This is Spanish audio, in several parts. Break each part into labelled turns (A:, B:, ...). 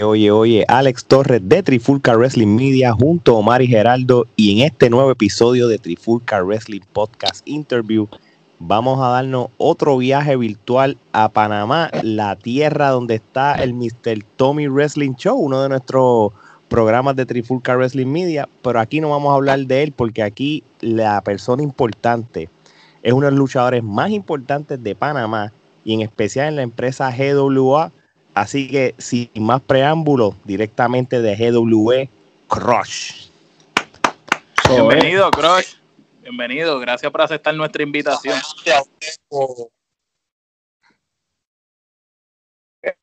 A: Oye, oye, Alex Torres de Trifulca Wrestling Media junto a Omar y Geraldo y en este nuevo episodio de Trifulca Wrestling Podcast Interview vamos a darnos otro viaje virtual a Panamá, la tierra donde está el Mr. Tommy Wrestling Show, uno de nuestros programas de Trifulca Wrestling Media, pero aquí no vamos a hablar de él porque aquí la persona importante es uno de los luchadores más importantes de Panamá y en especial en la empresa GWA. Así que sin más preámbulos, directamente de GWE, Crush.
B: Bienvenido, Crush. Bienvenido. Gracias por aceptar nuestra invitación.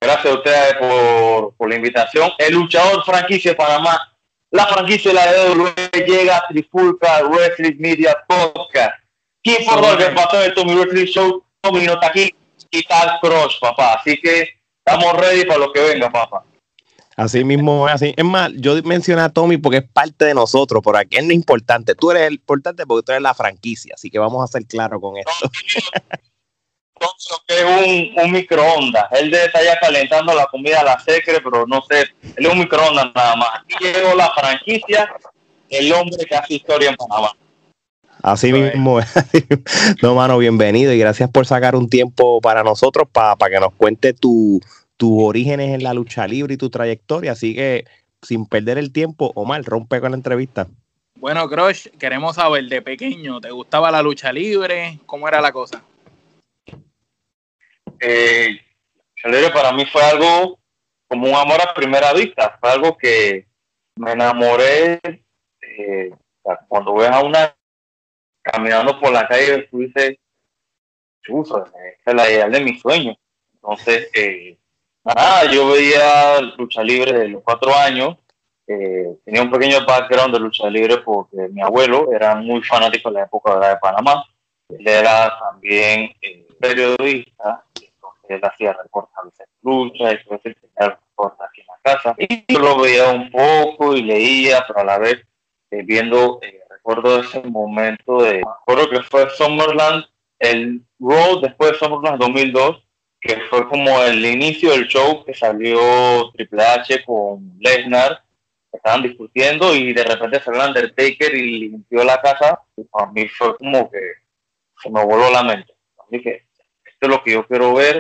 C: Gracias a ustedes por, por la invitación. El luchador franquicia de Panamá, la franquicia de la GWE llega a Trifulca Wrestling Media Podcast. ¿Quién por lo que pasó el Tommy Wrestling Show? Tommy no está aquí y tal Crush, papá. Así que estamos ready para lo que venga, papá.
A: Así mismo, así. Es más, yo mencioné a Tommy porque es parte de nosotros, por aquí es lo importante. Tú eres el importante porque tú eres la franquicia, así que vamos a ser claros con esto.
C: que es un, un, microondas. Él debe estar ya calentando la comida a la secre, pero no sé, él es un microondas nada más. Aquí llegó la franquicia, el hombre que hace historia en Panamá.
A: Así mismo, no, mano, bienvenido y gracias por sacar un tiempo para nosotros, para que nos cuente tu, tus orígenes en la lucha libre y tu trayectoria. Así que, sin perder el tiempo, Omar, rompe con la entrevista.
B: Bueno, Crush, queremos saber, de pequeño, ¿te gustaba la lucha libre? ¿Cómo era la cosa?
C: Eh, libre para mí fue algo como un amor a primera vista. Fue algo que me enamoré eh, cuando ves a una caminando por la calle, tú dices, chuzo, esa es la idea de mi sueño. Entonces, eh, nada, yo veía lucha libre desde los cuatro años. Eh, tenía un pequeño background de lucha libre porque mi abuelo era muy fanático de la época de Panamá. Él era también eh, periodista, entonces él hacía recortes de lucha, y entonces tenía recortes aquí en la casa. Y yo lo veía un poco y leía, pero a la vez viendo recuerdo ese momento de, me acuerdo que fue Summerland, el Raw después de Summerland 2002, que fue como el inicio del show que salió Triple H con Lesnar, estaban discutiendo y de repente salió Undertaker y limpió la casa, y para mí fue como que se me voló la mente. Que esto es lo que yo quiero ver,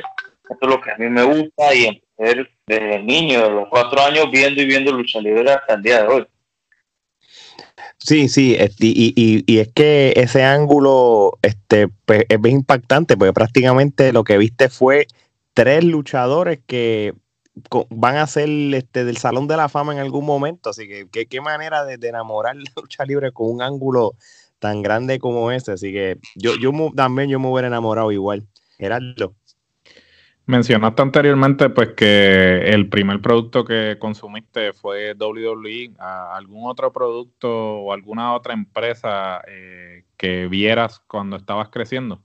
C: esto es lo que a mí me gusta y empecé desde niño, de los cuatro años, viendo y viendo lucha libre hasta el día de hoy.
A: Sí, sí, y, y, es que ese ángulo este, pues, es bien impactante porque prácticamente lo que viste fue tres luchadores que van a ser este, del Salón de la Fama en algún momento, así que qué manera de, enamorar la lucha libre con un ángulo tan grande como ese, así que yo, yo también yo me hubiera enamorado igual. Gerardo.
D: Mencionaste anteriormente pues que el primer producto que consumiste fue WWE. ¿Algún otro producto o alguna otra empresa eh, que vieras cuando estabas creciendo?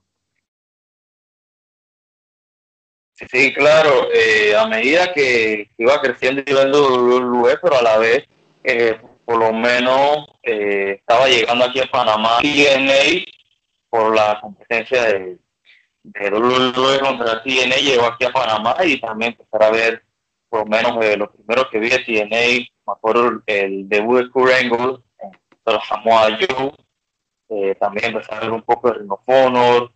C: Sí, claro. Eh, a medida que iba creciendo y viendo WWE, pero a la vez, eh, por lo menos estaba llegando aquí a Panamá TNA por la competencia de de WWE contra TNA llegó aquí a Panamá y también empezar a ver por lo menos eh, los primeros que vi de TNA, me acuerdo el debut de Kurt Angle, de los Samoa Joe, eh, también empecé a ver un poco de Ring of Honor,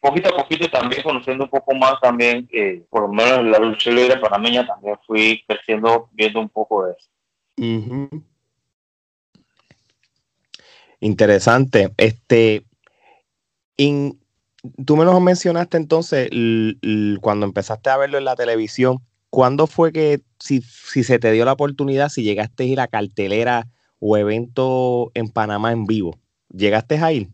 C: poquito a poquito también conociendo un poco más también, eh, por lo menos la lucha libre panameña también fui creciendo viendo un poco de eso.
A: Interesante. Este, en, tú me mencionaste entonces cuando empezaste a verlo en la televisión. ¿Cuándo fue que, si, si se te dio la oportunidad, si llegaste a ir a cartelera o evento en Panamá en vivo? ¿Llegaste a ir?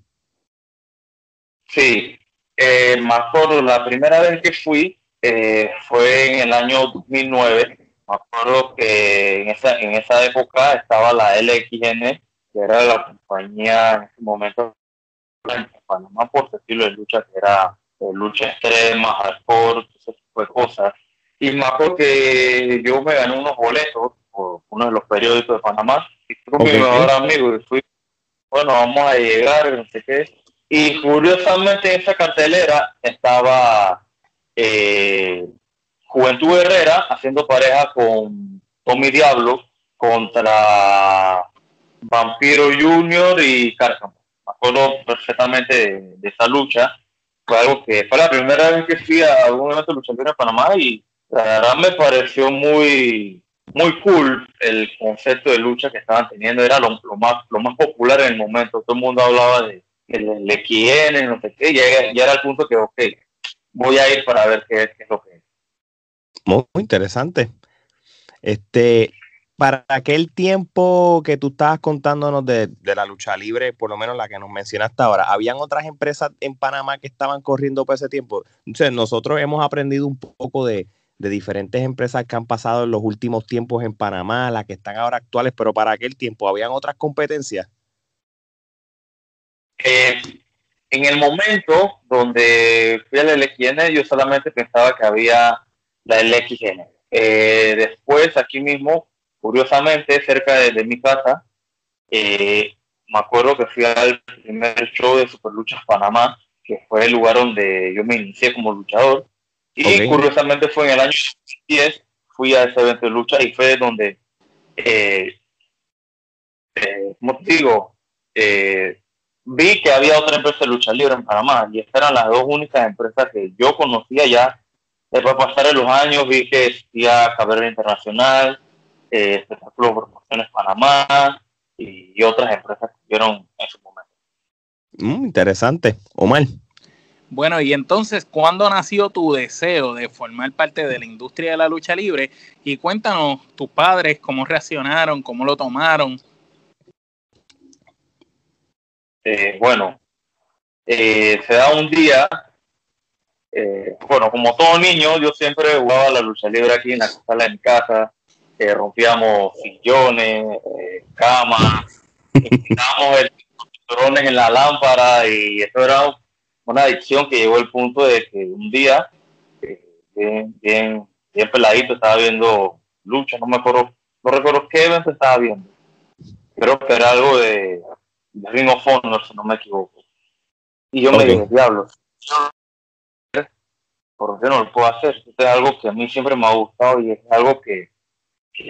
C: Sí, eh, me acuerdo, la primera vez que fui eh, fue en el año 2009. Me acuerdo que en esa, en esa época estaba la LXN, que era la compañía en ese momento en Panamá por su estilo de lucha que era lucha extrema, hardcore, ese tipo de cosas. Y me acuerdo que yo me gané unos boletos por uno de los periódicos de Panamá y fui con mi mejor amigo y fui, bueno, vamos a llegar, no sé qué. Y curiosamente en esa cartelera estaba eh, Juventud Herrera haciendo pareja con Tommy Diablo contra Vampiro Junior y Cárcamo. Acuerdo perfectamente de, esa lucha. Fue algo que fue la primera vez que fui a algún evento de Panamá y la verdad me pareció muy muy cool el concepto de lucha que estaban teniendo. Era lo, más lo más popular en el momento. Todo el mundo hablaba de el, el no sé qué. Ya, ya era el punto que, ok, voy a ir para ver qué, es lo que es.
A: Muy interesante. Este, para aquel tiempo que tú estabas contándonos de, la lucha libre, por lo menos la que nos mencionaste ahora, ¿habían otras empresas en Panamá que estaban corriendo por ese tiempo? Entonces, nosotros hemos aprendido un poco de, diferentes empresas que han pasado en los últimos tiempos en Panamá, las que están ahora actuales, pero para aquel tiempo, ¿habían otras competencias?
C: Eh, en el momento donde fui al LXN, yo solamente pensaba que había la LXN. Eh, después, aquí mismo, curiosamente, cerca de, mi casa, eh, me acuerdo que fui al primer show de Superluchas Panamá, que fue el lugar donde yo me inicié como luchador. Y curiosamente fue en el año 2010, fui a ese evento de lucha y fue donde, eh, eh como te digo, vi que había otra empresa de lucha libre en Panamá y estas eran las dos únicas empresas que yo conocía ya. Después de pasar los años vi que existía Cabrera Internacional, eh, Espectáculo Promociones Panamá y, otras empresas que vieron en su momento.
A: Mm, interesante. Omar.
B: Bueno, y entonces, ¿cuándo nació tu deseo de formar parte de la industria de la lucha libre? Y cuéntanos, tus padres, cómo reaccionaron, cómo lo tomaron.
C: Eh, bueno, eh, se da un día, eh, bueno, como todo niño, yo siempre jugaba la lucha libre aquí en la sala de mi casa, rompíamos sillones, camas, tirábamos el drones en la lámpara y eso era una adicción que llegó al punto de que un día, bien, bien, bien peladito, estaba viendo lucha, no me acuerdo, no recuerdo qué evento estaba viendo, creo que era algo de de Ring of Honor, si no me equivoco. Y yo me dije, diablo, ¿por qué no lo puedo hacer? Esto es algo que a mí siempre me ha gustado y es algo que,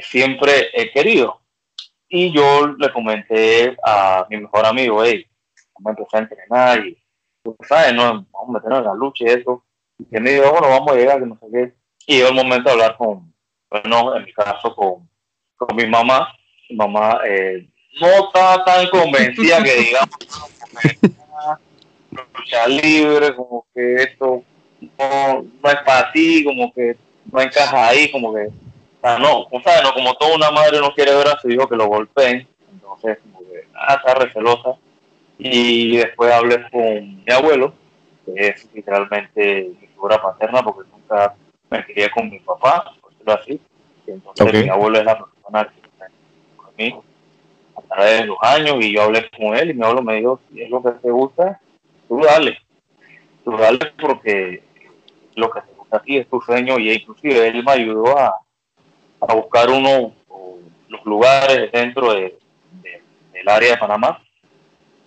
C: siempre he querido. Y yo le comenté a mi mejor amigo, hey, vamos a empezar a entrenar y tú sabes, no, vamos a meternos en la lucha y eso. Y él me dijo, bueno, vamos a llegar, que no sé qué. Y llegó el momento de hablar con, bueno, en mi caso, con, con mi mamá. Mi mamá eh, no estaba tan convencida que digamos lucha libre, como que esto no, es para ti, como que no encaja ahí, como que, o sea, no, o sea, no, como toda una madre no quiere ver a su hijo que lo golpeen, entonces, como que, ah, está recelosa. Y después hablé con mi abuelo, que es literalmente mi figura paterna, porque nunca me quería con mi papá, por decirlo así. Y entonces mi abuelo es la persona que conmigo a través de los años y yo hablé con él y mi abuelo me dijo, si es lo que te gusta, tú dale, tú dale porque lo que te gusta a ti es tu sueño y inclusive él me ayudó a, a buscar uno los lugares dentro de, del área de Panamá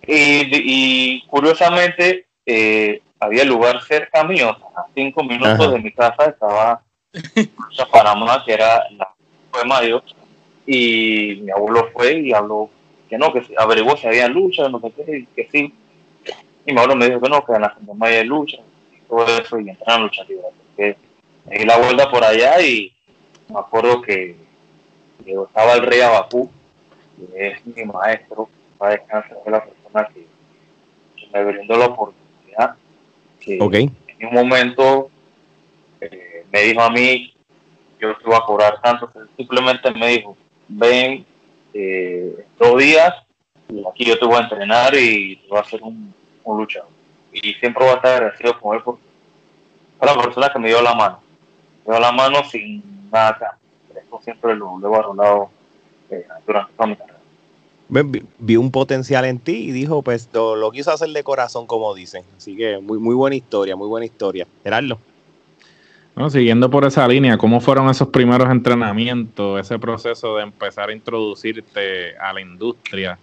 C: y, curiosamente eh, había lugar cerca mío, a cinco minutos de mi casa estaba Panamá que era la de mayo y mi abuelo fue y habló que no, que averiguó si había lucha, no sé qué, que sí. Y mi abuelo me dijo que no, que en la no hay lucha, y todo eso, y entraron a lucha libre. Porque di la vuelta por allá y me acuerdo que, estaba el rey Abacú, que es mi maestro, para descansar, fue la persona que, me brindó la oportunidad. Que en un momento eh, me dijo a mí, yo te voy a cobrar tanto, simplemente me dijo, ven eh, dos días y aquí yo te voy a entrenar y te voy a hacer un, un luchador. Y siempre voy a estar agradecido con él porque fue la persona que me dio la mano. Me dio la mano sin nada siempre lo, he valorado eh, durante toda mi carrera.
A: Vi, un potencial en ti y dijo, pues lo, lo, quiso hacer de corazón, como dicen. Así que muy, muy buena historia, muy buena historia. Gerardo.
D: No, siguiendo por esa línea, ¿cómo fueron esos primeros entrenamientos, ese proceso de empezar a introducirte a la industria?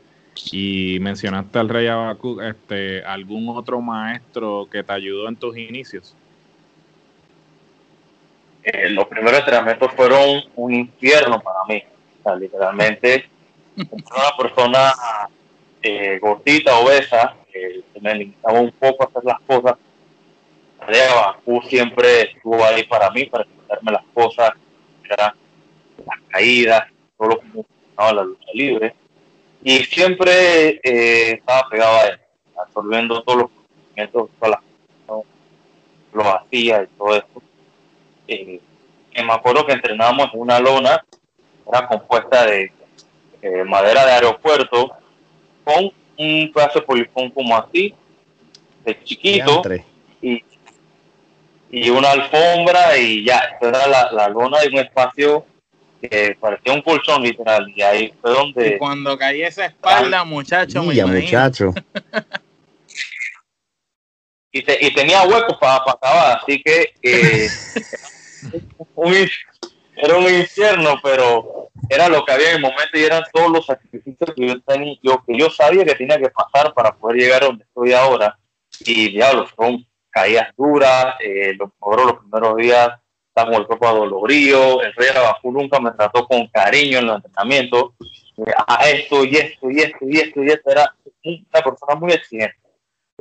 D: Y mencionaste al Rey Abacu, este, ¿algún otro maestro que te ayudó en tus inicios?
C: Eh, los primeros entrenamientos fueron un infierno para mí. O sea, literalmente, una persona eh, gordita, obesa, que me limitaba un poco a hacer las cosas. Bakú siempre estuvo ahí para mí, para explicarme las cosas, las caídas, todo lo que me funcionaba la lucha libre. Y siempre eh, estaba pegado a él, absorbiendo todos los conocimientos, todas las cosas, lo hacía y todo eso. Eh, me acuerdo que entrenábamos en una lona, era compuesta de eh, madera de aeropuerto, con un pedazo de polifón como así, de chiquito, y, y, una alfombra, y ya, era la, la lona de un espacio que parecía un colchón literal, y ahí fue donde...
B: cuando caí esa espalda, muchacho,
A: me muchacho.
C: y, y tenía huecos para acabar, así que eh, era un infierno, pero era lo que había en el momento y eran todos los sacrificios que yo tenía, yo, que yo sabía que tenía que pasar para poder llegar a donde estoy ahora. Y diablo, fueron caídas duras, eh, los, los primeros días estamos el cuerpo adolorido, el rey Abajú nunca me trató con cariño en los entrenamientos, eh, a esto y esto y esto y esto y esto, era una persona muy exigente.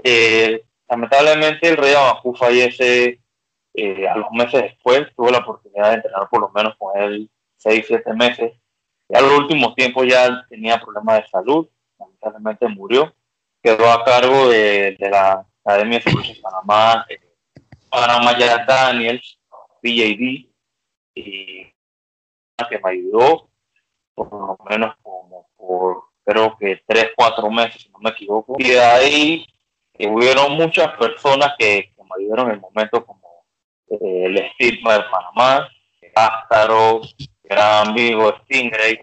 C: Eh, lamentablemente el rey Abajú fallece eh, a los meses después tuve la oportunidad de entrenar por lo menos con él seis, siete meses. Y a los últimos tiempos ya tenía problemas de salud, lamentablemente murió. Quedó a cargo de, la Academia de Servicios Panamá, eh, Panamá ya Daniels, PJD, y que me ayudó por lo menos como por creo que tres, cuatro meses, si no me equivoco. Y de ahí eh, hubieron muchas personas que, que me ayudaron en el momento el estigma de Panamá, Castaro, gran amigo Stingray,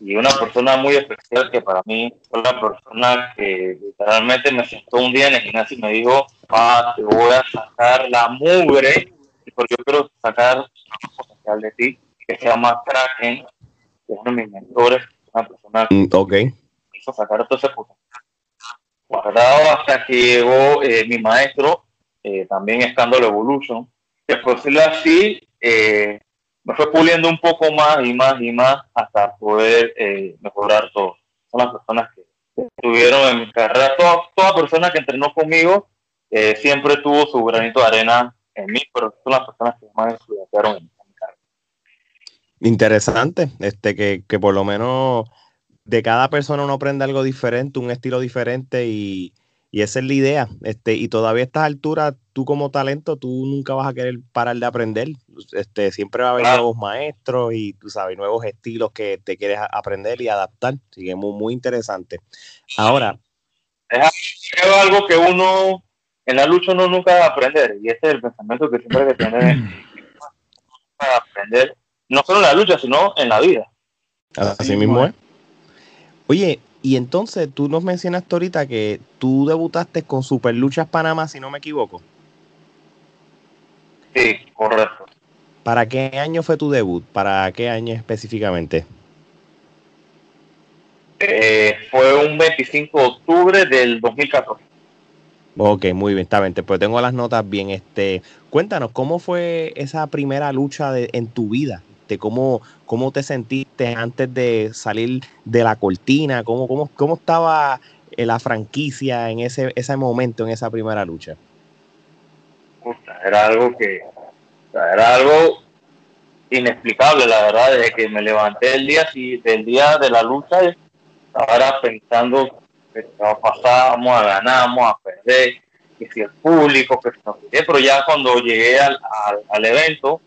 C: y una persona muy especial que para mí fue la persona que literalmente me sentó un día en el gimnasio y me dijo, ah, te voy a sacar la mugre, porque yo quiero sacar un potencial de ti, que se llama Kraken, que es uno de mis mentores, una persona que
A: mm,
C: me hizo sacar todo ese potencial guardado hasta que llegó eh, mi maestro, eh, también Scandal Evolution, que por decirlo así, eh, me fue puliendo un poco más y más y más hasta poder eh, mejorar todo. Son las personas que estuvieron en mi carrera. Toda, toda persona que entrenó conmigo eh, siempre tuvo su granito de arena en mí, pero son las personas que más influenciaron en, mi carrera.
A: Interesante, este, que, que por lo menos de cada persona uno aprende algo diferente, un estilo diferente y, y esa es la idea. Este, y todavía a estas alturas, tú como talento, tú nunca vas a querer parar de aprender. Este, siempre va a haber nuevos maestros y tú sabes, nuevos estilos que te quieres aprender y adaptar. Así que es muy, muy interesante. Ahora.
C: Es algo que uno en la lucha uno nunca va a aprender. Y ese es el pensamiento que siempre hay que tener. para aprender, no solo en la lucha, sino en la vida.
A: Así mismo es. Oye, y entonces tú nos mencionaste ahorita que tú debutaste con Super Luchas Panamá, si no me equivoco.
C: Sí, correcto.
A: ¿Para qué año fue tu debut? ¿Para qué año específicamente?
C: Eh, fue un 25 de octubre del 2014. Ok,
A: muy bien, está bien. Pues tengo las notas bien. Este, cuéntanos, ¿cómo fue esa primera lucha de, en tu vida? cómo, cómo te sentiste antes de salir de la cortina, cómo, cómo, cómo estaba eh, la franquicia en ese, ese momento, en esa primera lucha.
C: Era algo que, era algo inexplicable, la verdad, desde que me levanté el día, del día de la lucha, estaba pensando que va a ganar, vamos a perder, que si el público, que pero ya cuando llegué al, al evento,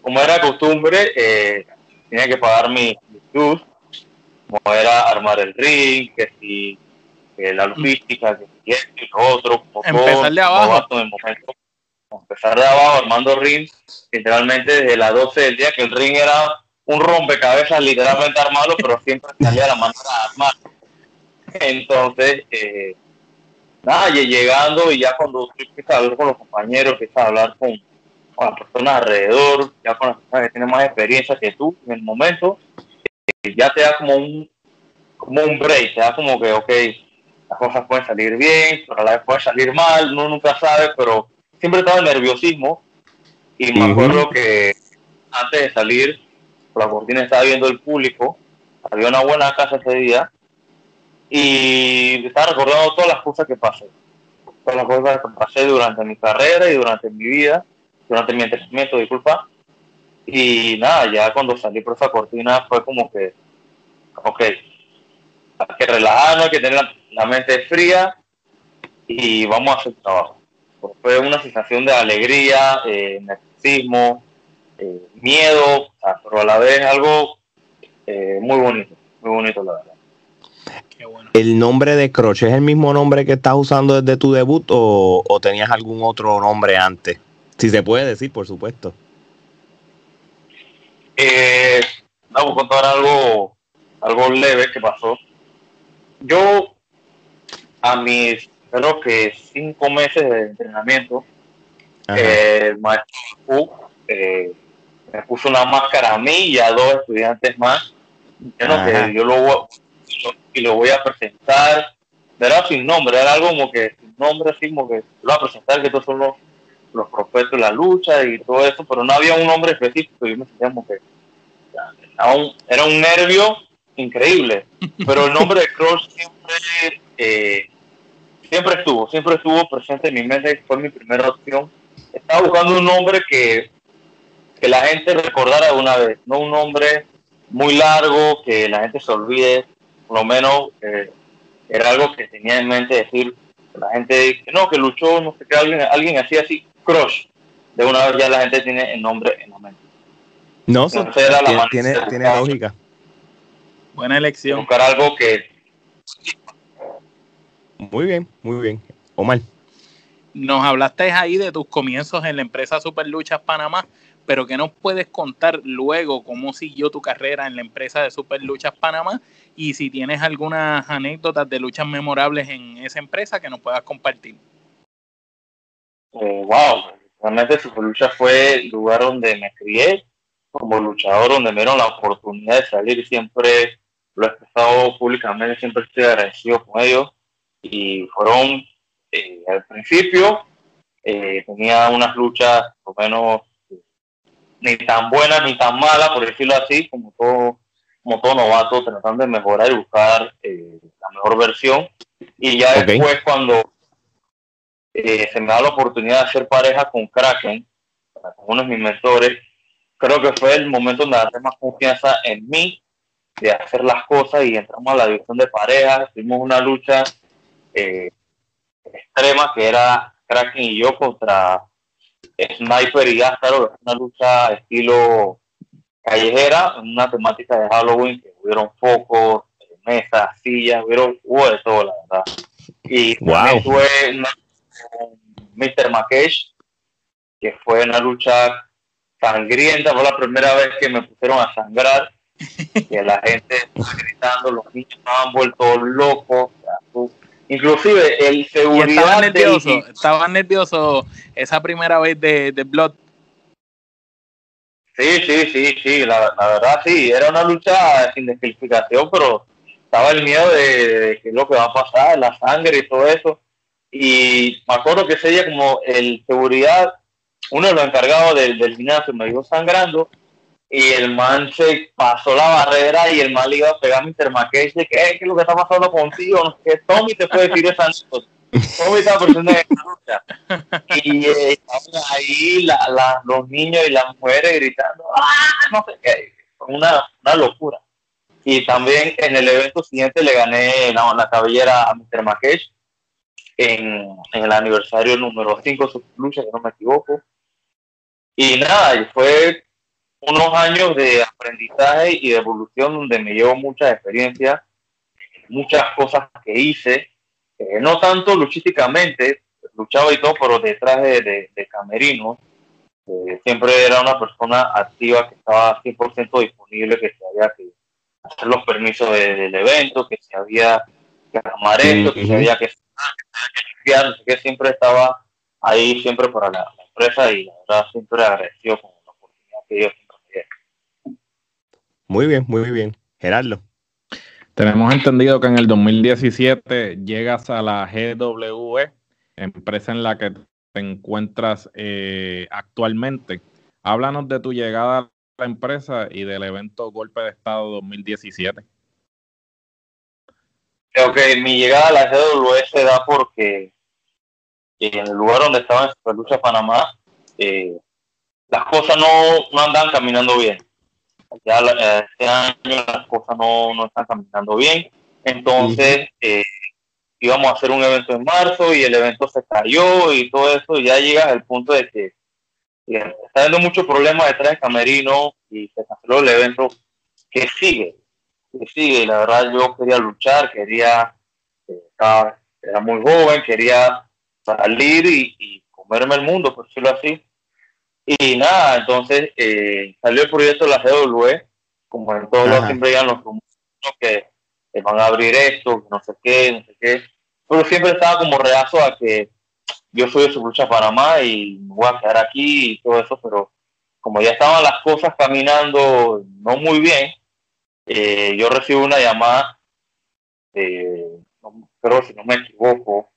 C: como era costumbre, eh, tenía que pagar mi, luz, como era armar el ring, que si la logística, que si esto y lo otro.
B: Empezar de abajo.
C: empezar de abajo armando ring, literalmente desde las 12 del día, que el ring era un rompecabezas literalmente armado, pero siempre salía la manera de armarlo. Entonces, eh, nada, llegando y ya cuando empiezas a hablar con los compañeros, empiezas a hablar con, con las personas alrededor, ya con las personas que tienen más experiencia que tú en el momento, eh, ya te da como un, como un break, te da como que, ok, las cosas pueden salir bien, pero a la vez pueden salir mal, uno nunca sabe, pero siempre estaba el nerviosismo Y me acuerdo que antes de salir, la cortina estaba viendo el público, había una buena casa ese día, y estaba recordando todas las cosas que pasé. Todas las cosas que pasé durante mi carrera y durante mi vida, durante mi entrenamiento, disculpa. Y nada, ya cuando salí por esa cortina fue como que, ok, hay que relajarnos, hay que tener la, mente fría y vamos a hacer trabajo. fue una sensación de alegría, eh, nerviosismo, eh, miedo, pero a la vez algo eh, muy bonito, muy bonito la verdad.
A: ¿El nombre de Croche es el mismo nombre que estás usando desde tu debut o, o tenías algún otro nombre antes? Si se puede decir, por supuesto.
C: Eh, vamos a contar algo, algo leve que pasó. Yo, a mis, creo que cinco meses de entrenamiento, eh, el maestro eh, me puso una máscara a mí y a dos estudiantes más. yo lo, y lo voy a presentar. Era sin nombre, era algo como que sin nombre, así como que lo voy a presentar, que todos son los, los de la lucha y todo eso, pero no había un nombre específico. Yo me sentía como que era un, nervio increíble, pero el nombre de Cross siempre, eh, siempre estuvo, siempre estuvo presente en mi mente, fue mi primera opción. Estaba buscando un nombre que, que la gente recordara de una vez, no un nombre muy largo, que la gente se olvide, por lo menos eh, era algo que tenía en mente decir, la gente dice, no, que luchó, no sé qué, alguien, alguien así, así, Crush. De una vez ya la gente tiene el nombre en la mente.
A: No, tiene, tiene, lógica.
B: Buena elección.
C: Buscar algo que.
A: Muy bien, muy bien. Omar.
B: Nos hablaste ahí de tus comienzos en la empresa Super Luchas Panamá, pero ¿qué nos puedes contar luego cómo siguió tu carrera en la empresa de Super Luchas Panamá? Y si tienes algunas anécdotas de luchas memorables en esa empresa que nos puedas compartir.
C: Eh, wow, realmente Super Luchas fue el lugar donde me crié, como luchador donde me dieron la oportunidad de salir. Siempre lo he expresado públicamente, siempre estoy agradecido con ellos y fueron eh, al principio eh, tenía unas luchas por lo menos ni tan buenas ni tan malas por decirlo así como todo como todo novato tratando de mejorar y buscar eh, la mejor versión. Y ya después cuando se me da la oportunidad de hacer pareja con Kraken con uno de mis mentores creo que fue el momento donde agarré más confianza en mí, de hacer las cosas y entramos a la división de parejas, tuvimos una lucha eh, extrema que era Kraken y yo contra Sniper y Gastaro, una lucha estilo callejera, una temática de Halloween, que hubieron focos, mesas, sillas, hubieron, hubo de todo, la verdad. Y wow. fue Mr. Makesh, que fue una lucha sangrienta, fue la primera vez que me pusieron a sangrar, que la gente estaba gritando, los niños estaban vueltos locos, inclusive el seguridad...
B: Estaba nervioso, estaba nervioso esa primera vez de, de Blood.
C: Sí, sí, sí, sí, la, verdad sí, era una lucha sin descalificación, pero estaba el miedo de, de qué es lo que va a pasar, la sangre y todo eso. Y me acuerdo que ese día como el seguridad uno de los encargados del, del gimnasio me iba sangrando y el man se pasó la barrera y el man le iba a pegar a Mr. McKay de que, ¿qué es lo que está pasando contigo? No sé Tommy te puede decir esa Tommy está presente en lucha. Y eh, ahí la, la, los niños y las mujeres gritando, ¡ah! No sé qué. Una, una locura. Y también en el evento siguiente le gané la, la cabellera a Mr. McKay en, en el aniversario número 5 de su lucha, si no me equivoco. Y nada, fue unos años de aprendizaje y de evolución donde me llevo muchas experiencias, muchas cosas que hice, eh, no tanto luchísticamente, luchaba y todo, pero detrás de, de, camerino, eh, siempre era una persona activa que estaba 100% disponible, que se había que hacer los permisos del evento, que se había que armar esto, que se había que, que, que siempre estaba ahí siempre para la, empresa y la verdad siempre agradecido con la oportunidad que ellos siempre
A: Muy bien, muy bien. Gerardo.
D: Tenemos entendido que en el 2017 llegas a la GWE, empresa en la que te encuentras eh, actualmente. Háblanos de tu llegada a la empresa y del evento Golpe de Estado 2017.
C: Ok, mi llegada a la GWS se da porque en el lugar donde estaba en Superlucha Panamá, eh, las cosas no, no andan caminando bien. Ya eh, este año las cosas no, no están caminando bien. Entonces, eh, íbamos a hacer un evento en marzo y el evento se cayó y todo eso. Y ya llega al punto de que está habiendo muchos problemas detrás de Camerino y se canceló el evento que sigue. Que sigue. La verdad, yo quería luchar, quería. Estaba, era muy joven, quería salir y, comerme el mundo, por decirlo así. Y nada, entonces eh, salió el proyecto de la GW, como en todos los siempre ya los que, van a abrir esto, no sé qué, no sé qué. Pero siempre estaba como reazo a que yo soy de Subrucha Panamá y me voy a quedar aquí y todo eso, pero como ya estaban las cosas caminando no muy bien, eh, yo recibo una llamada, eh, pero si no me equivoco,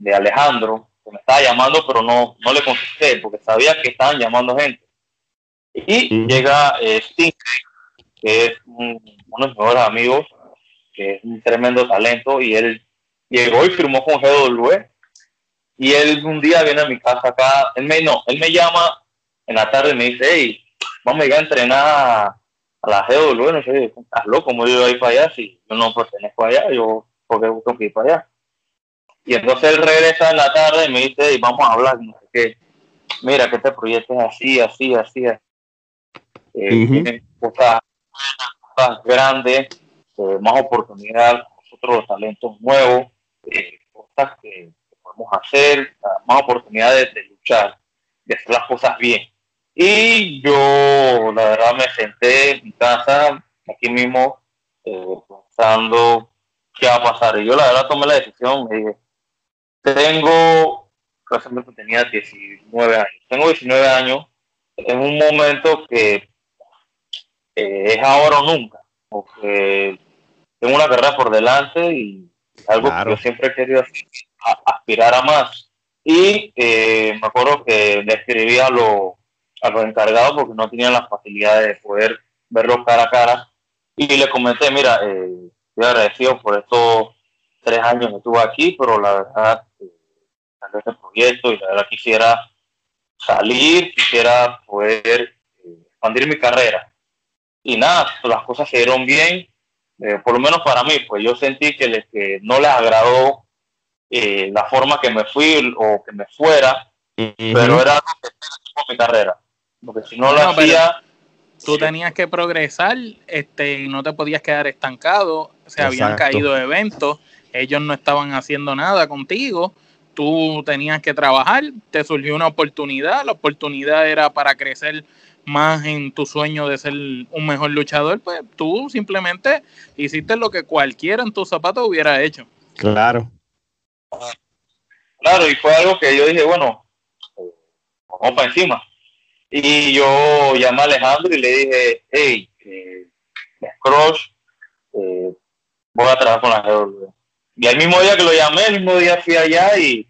C: de Alejandro, que me estaba llamando, pero no, no le contesté porque sabía que estaban llamando gente. Y llega eh, que es uno de mis mejores amigos, que es un tremendo talento, y él llegó y firmó con GW. Y él un día viene a mi casa acá, él me, no, él me llama en la tarde y me dice, hey, vamos a ir a entrenar a la GW, no sé, estás loco, como yo voy para allá, si yo no pertenezco allá, yo porque tengo que ir para allá. Y entonces él regresa en la tarde y me dice, y vamos a hablar, no sé qué. Mira, que este proyecto es así, así, así. Eh, Tiene cosas, grandes, eh, más oportunidades, nosotros los talentos nuevos, eh, cosas que, podemos hacer, más oportunidades de luchar, de hacer las cosas bien. Y yo, la verdad, me senté en mi casa, aquí mismo, pensando qué va a pasar. Y yo, la verdad, tomé la decisión, me dije, tengo, casualmente tenía 19 años. Tengo 19 años en un momento que eh, es ahora o nunca, porque tengo una carrera por delante y algo que yo siempre he querido aspirar a más. Y eh, me acuerdo que le escribí a, los encargados porque no tenían la facilidad de poder verlo cara a cara. Y le comenté, mira, eh, estoy agradecido por estos tres años que estuve aquí, pero la verdad este proyecto y la verdad quisiera salir, quisiera poder eh, expandir mi carrera. Y nada, las cosas se dieron bien, eh, por lo menos para mí, pues yo sentí que, les, que no les agradó eh, la forma que me fui o que me fuera, pero era algo que mi carrera. Porque si no lo hacía...
B: Tú tenías que progresar este, y no te podías quedar estancado, se habían caído eventos, ellos no estaban haciendo nada contigo tú tenías que trabajar, te surgió una oportunidad, la oportunidad era para crecer más en tu sueño de ser un mejor luchador, pues tú simplemente hiciste lo que cualquiera en tus zapatos hubiera hecho.
A: Claro.
C: Claro, y fue algo que yo dije, bueno, vamos para encima. Y yo llamé a Alejandro y le dije, hey, eh, Crush, eh, voy a trabajar con la GW. Y el mismo día que lo llamé, el mismo día fui allá y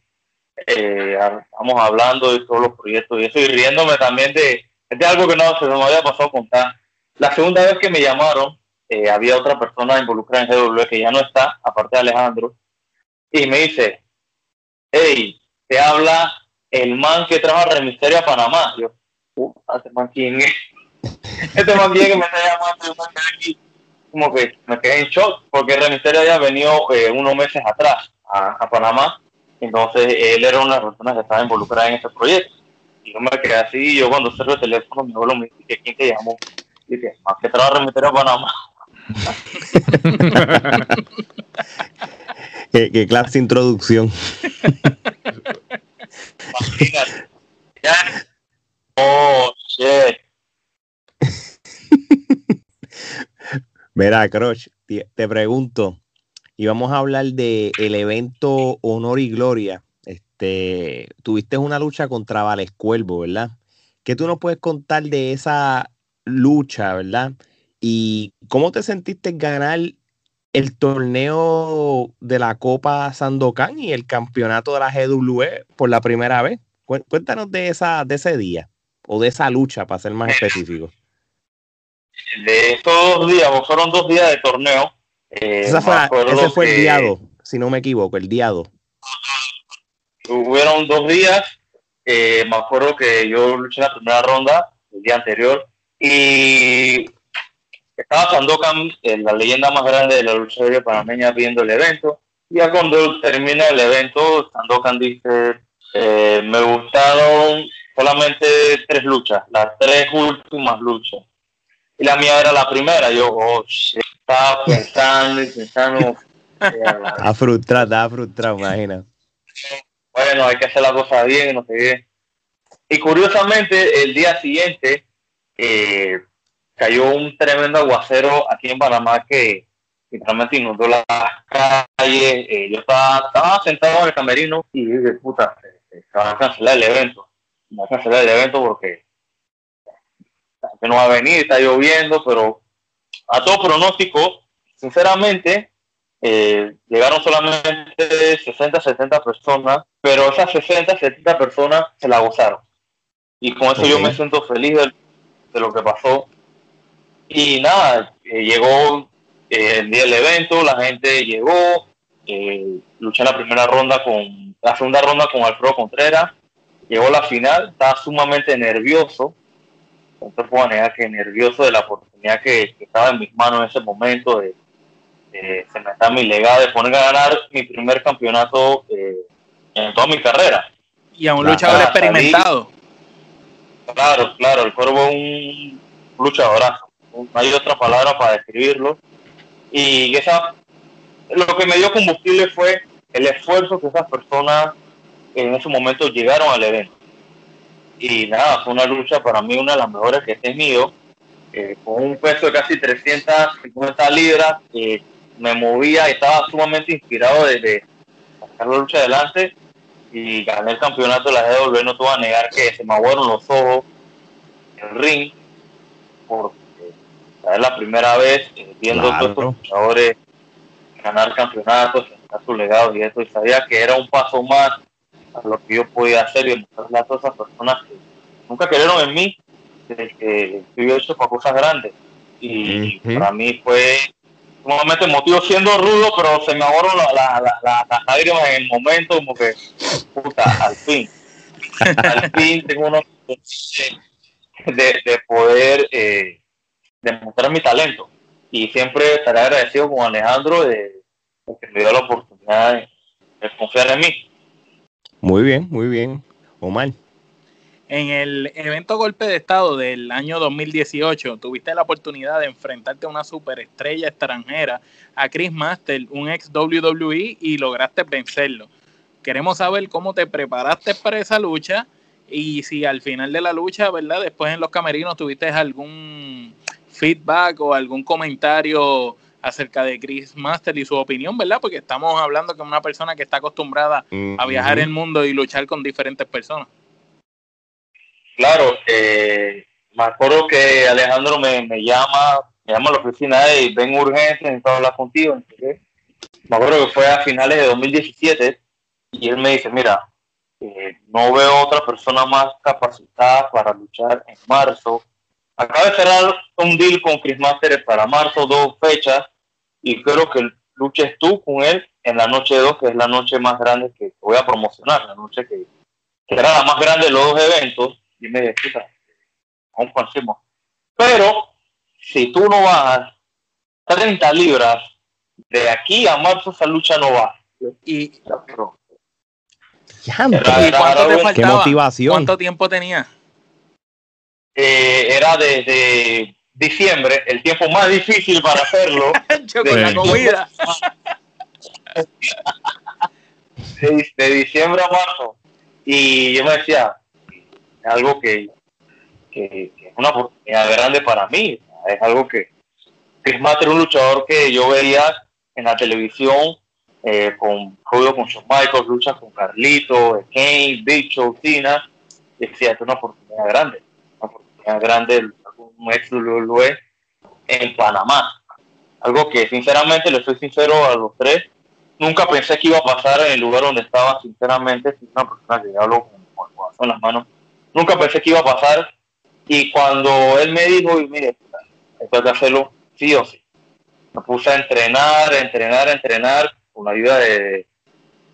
C: eh, estamos hablando de todos los proyectos y eso, y riéndome también de, de algo que no se me había pasado contar. La segunda vez que me llamaron, eh, había otra persona involucrada en GW que ya no está, aparte de Alejandro, y me dice, hey, te habla el man que trajo a Remisterio a Panamá. Este man quién es. este man quién que me está llamando, aquí como que me quedé en shock porque el Remisterio había venido eh, unos meses atrás a, Panamá, entonces él era una de las personas que estaba involucrada en ese proyecto. Y yo me quedé así, yo cuando cerré el teléfono, mi abuelo me dice, ¿quién te llamó? Y dije, más que trabajo Remisterio a Panamá.
A: ¿Qué, qué, clase de introducción.
C: Oh.
A: Mira, Crush, te, pregunto, y vamos a hablar del el evento Honor y Gloria. Este, tuviste una lucha contra Vales Cuervo, ¿verdad? ¿Qué tú nos puedes contar de esa lucha, verdad? Y cómo te sentiste ganar el torneo de la Copa Sandokan y el campeonato de la GWE por la primera vez. Cuéntanos de esa de ese día o de esa lucha, para ser más específico?
C: De estos dos días, fueron dos días de torneo.
A: Eh, ese fue el día 2, si no me equivoco, el día 2.
C: Hubieron dos días, eh, me acuerdo que yo luché la primera ronda el día anterior y estaba Sandokan, eh, la leyenda más grande de la lucha libre panameña, viendo el evento. Y ya cuando termina el evento, Sandokan dice, eh, me gustaron solamente tres luchas, las tres últimas luchas. Y la mía era la primera. Yo, oh, estaba pensando y pensando.
A: está frustrado, está frustrado, imagina.
C: Bueno, hay que hacer la cosa bien, no sé qué. Y curiosamente, el día siguiente eh, cayó un tremendo aguacero aquí en Panamá que literalmente inundó las calles. Eh, yo estaba, estaba, sentado en el camerino y dije, puta, se, va a cancelar el evento. A cancelar el evento porque que no va a venir, está lloviendo, pero a todo pronóstico, sinceramente, eh, llegaron solamente 60, 70 personas, pero esas 60, 70 personas se la gozaron. Y con eso yo me siento feliz de, lo que pasó. Y nada, eh, llegó eh, el día del evento, la gente llegó, luché la primera ronda con, la segunda ronda con Alfredo Contreras, llegó la final, estaba sumamente nervioso, no te puedo negar que nervioso de la oportunidad que, estaba en mis manos en ese momento de, se me está mi legado de poner a ganar mi primer campeonato eh, en toda mi carrera.
B: Y a un luchador experimentado.
C: claro, claro, el cuervo es un luchadorazo. No hay otra palabra para describirlo. Y esa, lo que me dio combustible fue el esfuerzo que esas personas en ese momento llegaron al evento. Y nada, fue una lucha para mí una de las mejores que he tenido, eh, con un peso de casi 350 libras, eh, me movía estaba sumamente inspirado de, sacar la lucha adelante. Y gané el campeonato de la GW, no te voy a negar que se me aguaron los ojos el ring, porque es la primera vez eh, viendo a todos estos luchadores ganar campeonatos, ganar su legado y eso, y sabía que era un paso más a lo que yo podía hacer y mostrarle a todas esas personas que nunca creyeron en mí, que, yo he hecho para cosas grandes. Y para mí fue sumamente emotivo siendo rudo, pero se me ahorró la, la, la, las lágrimas en el momento, como que, puta, al fin. al fin tengo una de, de poder eh, demostrar mi talento. Y siempre estaré agradecido con Alejandro de, que me dio la oportunidad de confiar en mí.
A: Muy bien, muy bien. Omar.
B: En el evento Golpe de Estado del año 2018, tuviste la oportunidad de enfrentarte a una superestrella extranjera, a Chris Master, un ex WWE, y lograste vencerlo. Queremos saber cómo te preparaste para esa lucha y si al final de la lucha, ¿verdad? Después en los camerinos tuviste algún feedback o algún comentario acerca de Chris Master y su opinión, ¿verdad? Porque estamos hablando con una persona que está acostumbrada a viajar el mundo y luchar con diferentes personas.
C: Claro, eh, me acuerdo que Alejandro me, llama, me llama a la oficina y ven urgencia, necesito hablar contigo. Me acuerdo que fue a finales de 2017 y él me dice, mira, eh, no veo otra persona más capacitada para luchar en marzo Acaba de cerrar un deal con Chris Master para marzo, dos fechas, y creo que luches tú con él en la noche 2, que es la noche más grande que voy a promocionar, la noche que, será la más grande de los dos eventos, y me dice, aún conocemos. Pero, si tú no vas 30 libras, de aquí a marzo esa lucha no va.
B: Y, ¿Y cuánto te faltaba? ¿Qué motivación? ¿Cuánto tiempo tenía?
C: Eh, era desde diciembre, el tiempo más difícil para hacerlo.
B: de, la comida.
C: De, diciembre a marzo. Y yo me decía, algo que, que, es una oportunidad grande para mí. Es algo que, es más un luchador que yo veía en la televisión eh, con juego con Shawn Michaels, lucha con Carlito, Kane, Bicho, Tina. Decía, es una oportunidad grande grande, un ex WWE en Panamá. Algo que sinceramente, le soy sincero a los tres, nunca pensé que iba a pasar en el lugar donde estaba, sinceramente, si una persona que hablo con, el corazón en las manos, nunca pensé que iba a pasar Y cuando él me dijo, y mire, esto que hacerlo sí o sí. Me puse a entrenar, a entrenar, a entrenar con la ayuda de,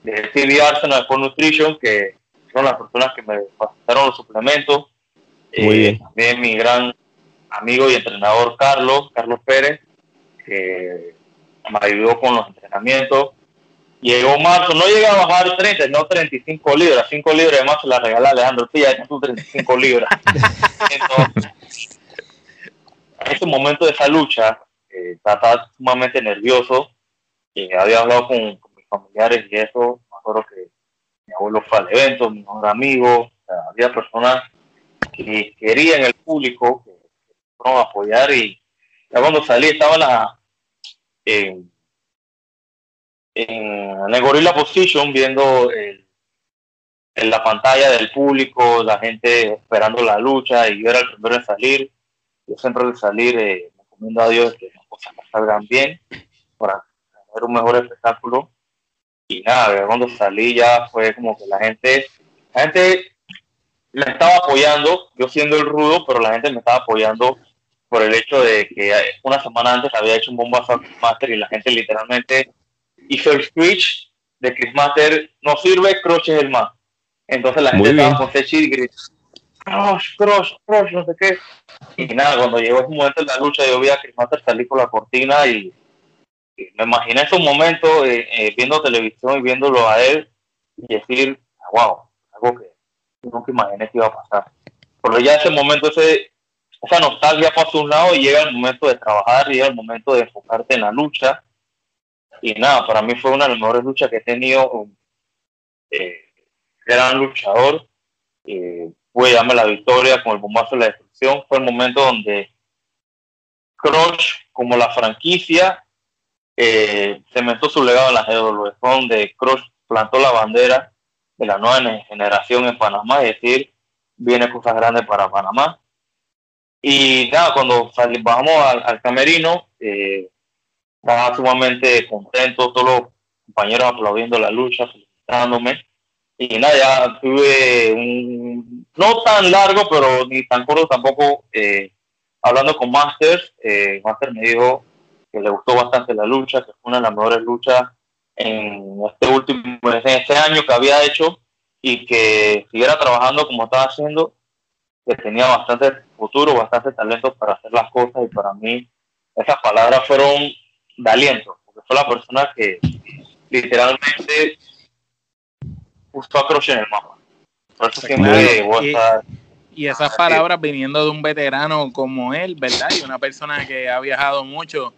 C: de Stevie Arsenal de Nutrition, que son las personas que me pasaron los suplementos.
A: Muy bien.
C: También mi gran amigo y entrenador Carlos, Carlos Pérez, que me ayudó con los entrenamientos. Llegó marzo, no llegué a bajar 30, no 35 libras, 5 libras además se la regalé a Alejandro, sí, ya son 35 libras. Entonces, en ese momento de esa lucha, eh, estaba sumamente nervioso, y había hablado con, mis familiares y eso, me acuerdo que mi abuelo fue al evento, mi mejor amigo, había personas que querían el público, que, fueron a apoyar y ya cuando salí estaba la, en, en el Gorilla Position viendo el, en la pantalla del público, la gente esperando la lucha y yo era el primero en salir. Yo siempre al salir eh, recomiendo a Dios que las cosas me salgan bien para tener un mejor espectáculo. Y nada, cuando salí ya fue como que la gente, la gente me estaba apoyando, yo siendo el rudo, pero la gente me estaba apoyando por el hecho de que una semana antes había hecho un bombazo a Chris Master y la gente literalmente hizo el switch de Chris Master no sirve, Crush es el más. Entonces la gente estaba con ese y gritando, Crush, Crush, Crush, no sé qué. Y nada, cuando llegó ese momento de la lucha, yo vi a Chris Master salir por la cortina y, me imaginé esos momentos eh, eh, viendo televisión y viéndolo a él y decir, wow, algo que nunca imaginé que iba a pasar. Pero ya ese momento, ese, esa nostalgia pasó a un lado y llega el momento de trabajar, llega el momento de enfocarte en la lucha. Y nada, para mí fue una de las mejores luchas que he tenido. Eh, gran luchador. Eh, pude darme la victoria con el bombazo de la destrucción. Fue el momento donde Crush, como la franquicia, eh, cementó su legado en la GW. Fue donde Crush plantó la bandera de la nueva generación en Panamá, es decir, viene cosas grandes para Panamá. Y nada, cuando bajamos al, camerino, eh, estaba sumamente contento, todos los compañeros aplaudiendo la lucha, felicitándome. Y nada, ya tuve un, no tan largo, pero ni tan corto tampoco, eh, hablando con Masters. Eh, Masters me dijo que le gustó bastante la lucha, que fue una de las mejores luchas en este último, en este año que había hecho y que siguiera trabajando como estaba haciendo, que tenía bastante futuro, bastante talento para hacer las cosas y para mí esas palabras fueron de aliento, porque fue la persona que literalmente puso a Croce en el mapa. Por eso siempre voy a estar
B: y esas palabras viniendo de un veterano como él, ¿verdad? Y una persona que ha viajado mucho,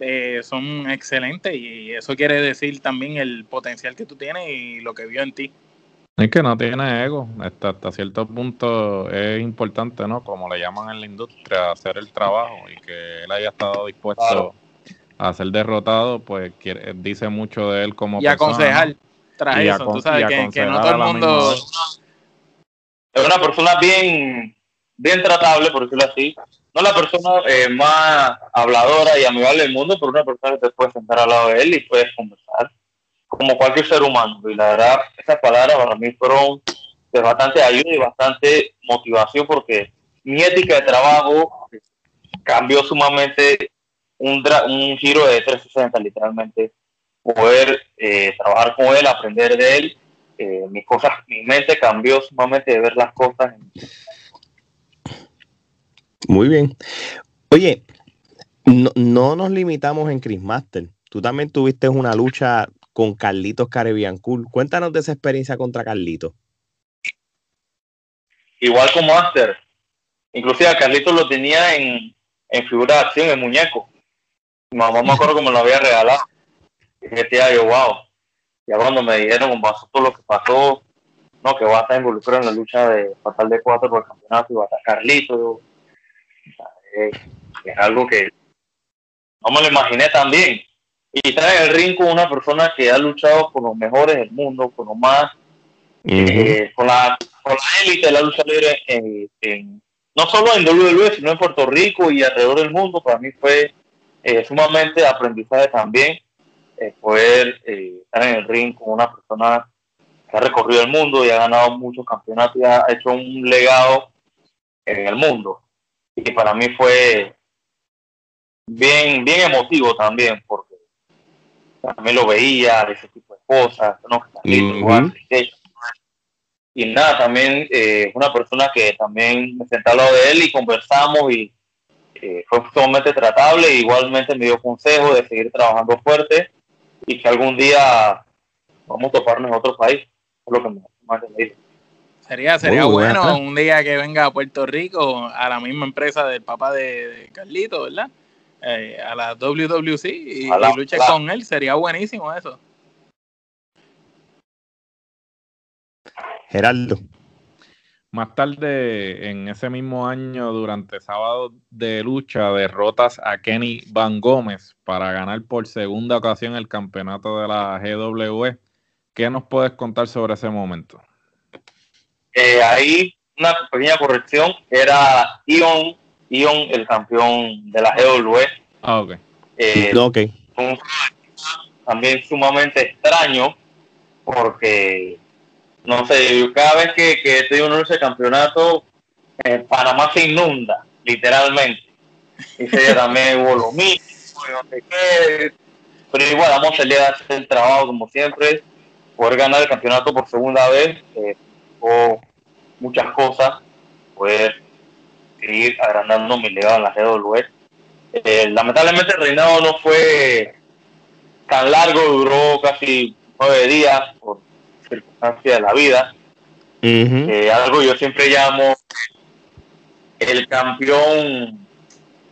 B: eh, son excelentes y eso quiere decir también el potencial que tú tienes y lo que vio en ti.
D: Es que no tiene ego, hasta, hasta cierto punto es importante, ¿no? Como le llaman en la industria, hacer el trabajo y que él haya estado dispuesto a ser derrotado, pues dice mucho de él como
B: y aconsejar tras eso, tú sabes que, no todo el mundo...
C: Es una persona bien, bien tratable, por decirlo así, no la persona eh, más habladora y amigable del mundo, pero una persona que te puedes sentar al lado de él y puedes conversar como cualquier ser humano. Y la verdad, esas palabras para mí fueron de bastante ayuda y bastante motivación porque mi ética de trabajo cambió sumamente un, un giro de 360 literalmente. Poder eh, trabajar con él, aprender de él, eh, mi, cosas, mi mente cambió sumamente de ver las cosas
A: muy bien. Oye, no, nos limitamos en Chris Master. Tú también tuviste una lucha con Carlitos Caribbean Cool. Cuéntanos de esa experiencia contra Carlitos.
C: Igual con Master. Inclusive a Carlitos lo tenía en, figura de acción, en muñeco. Mi mamá me acuerdo que me lo había regalado. Y decía yo, wow. Ya cuando me dijeron con todo lo que pasó, no, que va a estar involucrado en la lucha de Fatal de Cuatro por el campeonato y va a estar Carlitos es algo que no me lo imaginé tan bien. Y estar en el ring con una persona que ha luchado con los mejores del mundo, con los más, eh, con, la, con la élite de la lucha libre, en, no solo en WWE, sino en Puerto Rico y alrededor del mundo, para mí fue eh, sumamente aprendizaje también eh, poder estar en el ring con una persona que ha recorrido el mundo y ha ganado muchos campeonatos y ha hecho un legado en el mundo. Y para mí fue bien, bien emotivo también, porque también lo veía de ese tipo de cosas, ¿no? Y nada, también eh, una persona que también me senté al lado de él y conversamos y eh, fue sumamente tratable, igualmente me dio consejo de seguir trabajando fuerte y que algún día vamos a toparnos en otro país, es lo que me, más me
B: Sería, sería bueno un día que venga a Puerto Rico a la misma empresa del papá de, Carlito, ¿verdad? Eh, a la WWC y, luche con él, sería buenísimo eso.
A: Geraldo.
D: Más tarde, en ese mismo año, durante sábado de lucha, derrotas a Kenny Van Gómez para ganar por segunda ocasión el campeonato de la GW. ¿Qué nos puedes contar sobre ese momento?
C: Eh, ahí una pequeña corrección, era Ion, Ion el campeón de la GW.
D: Ah, ok.
C: Eh, también sumamente extraño porque, no sé, cada vez que, que estoy en ese campeonato, eh, Panamá se inunda, literalmente. Y se también hubo lo mismo, no sé qué. Pero igual vamos a salir a hacer el trabajo como siempre, poder ganar el campeonato por segunda vez. Eh, o muchas cosas, poder seguir agrandando mi legado en la GW. Eh, lamentablemente el reinado no fue tan largo, duró casi nueve días por circunstancias de la vida. Eh, algo yo siempre llamo el campeón,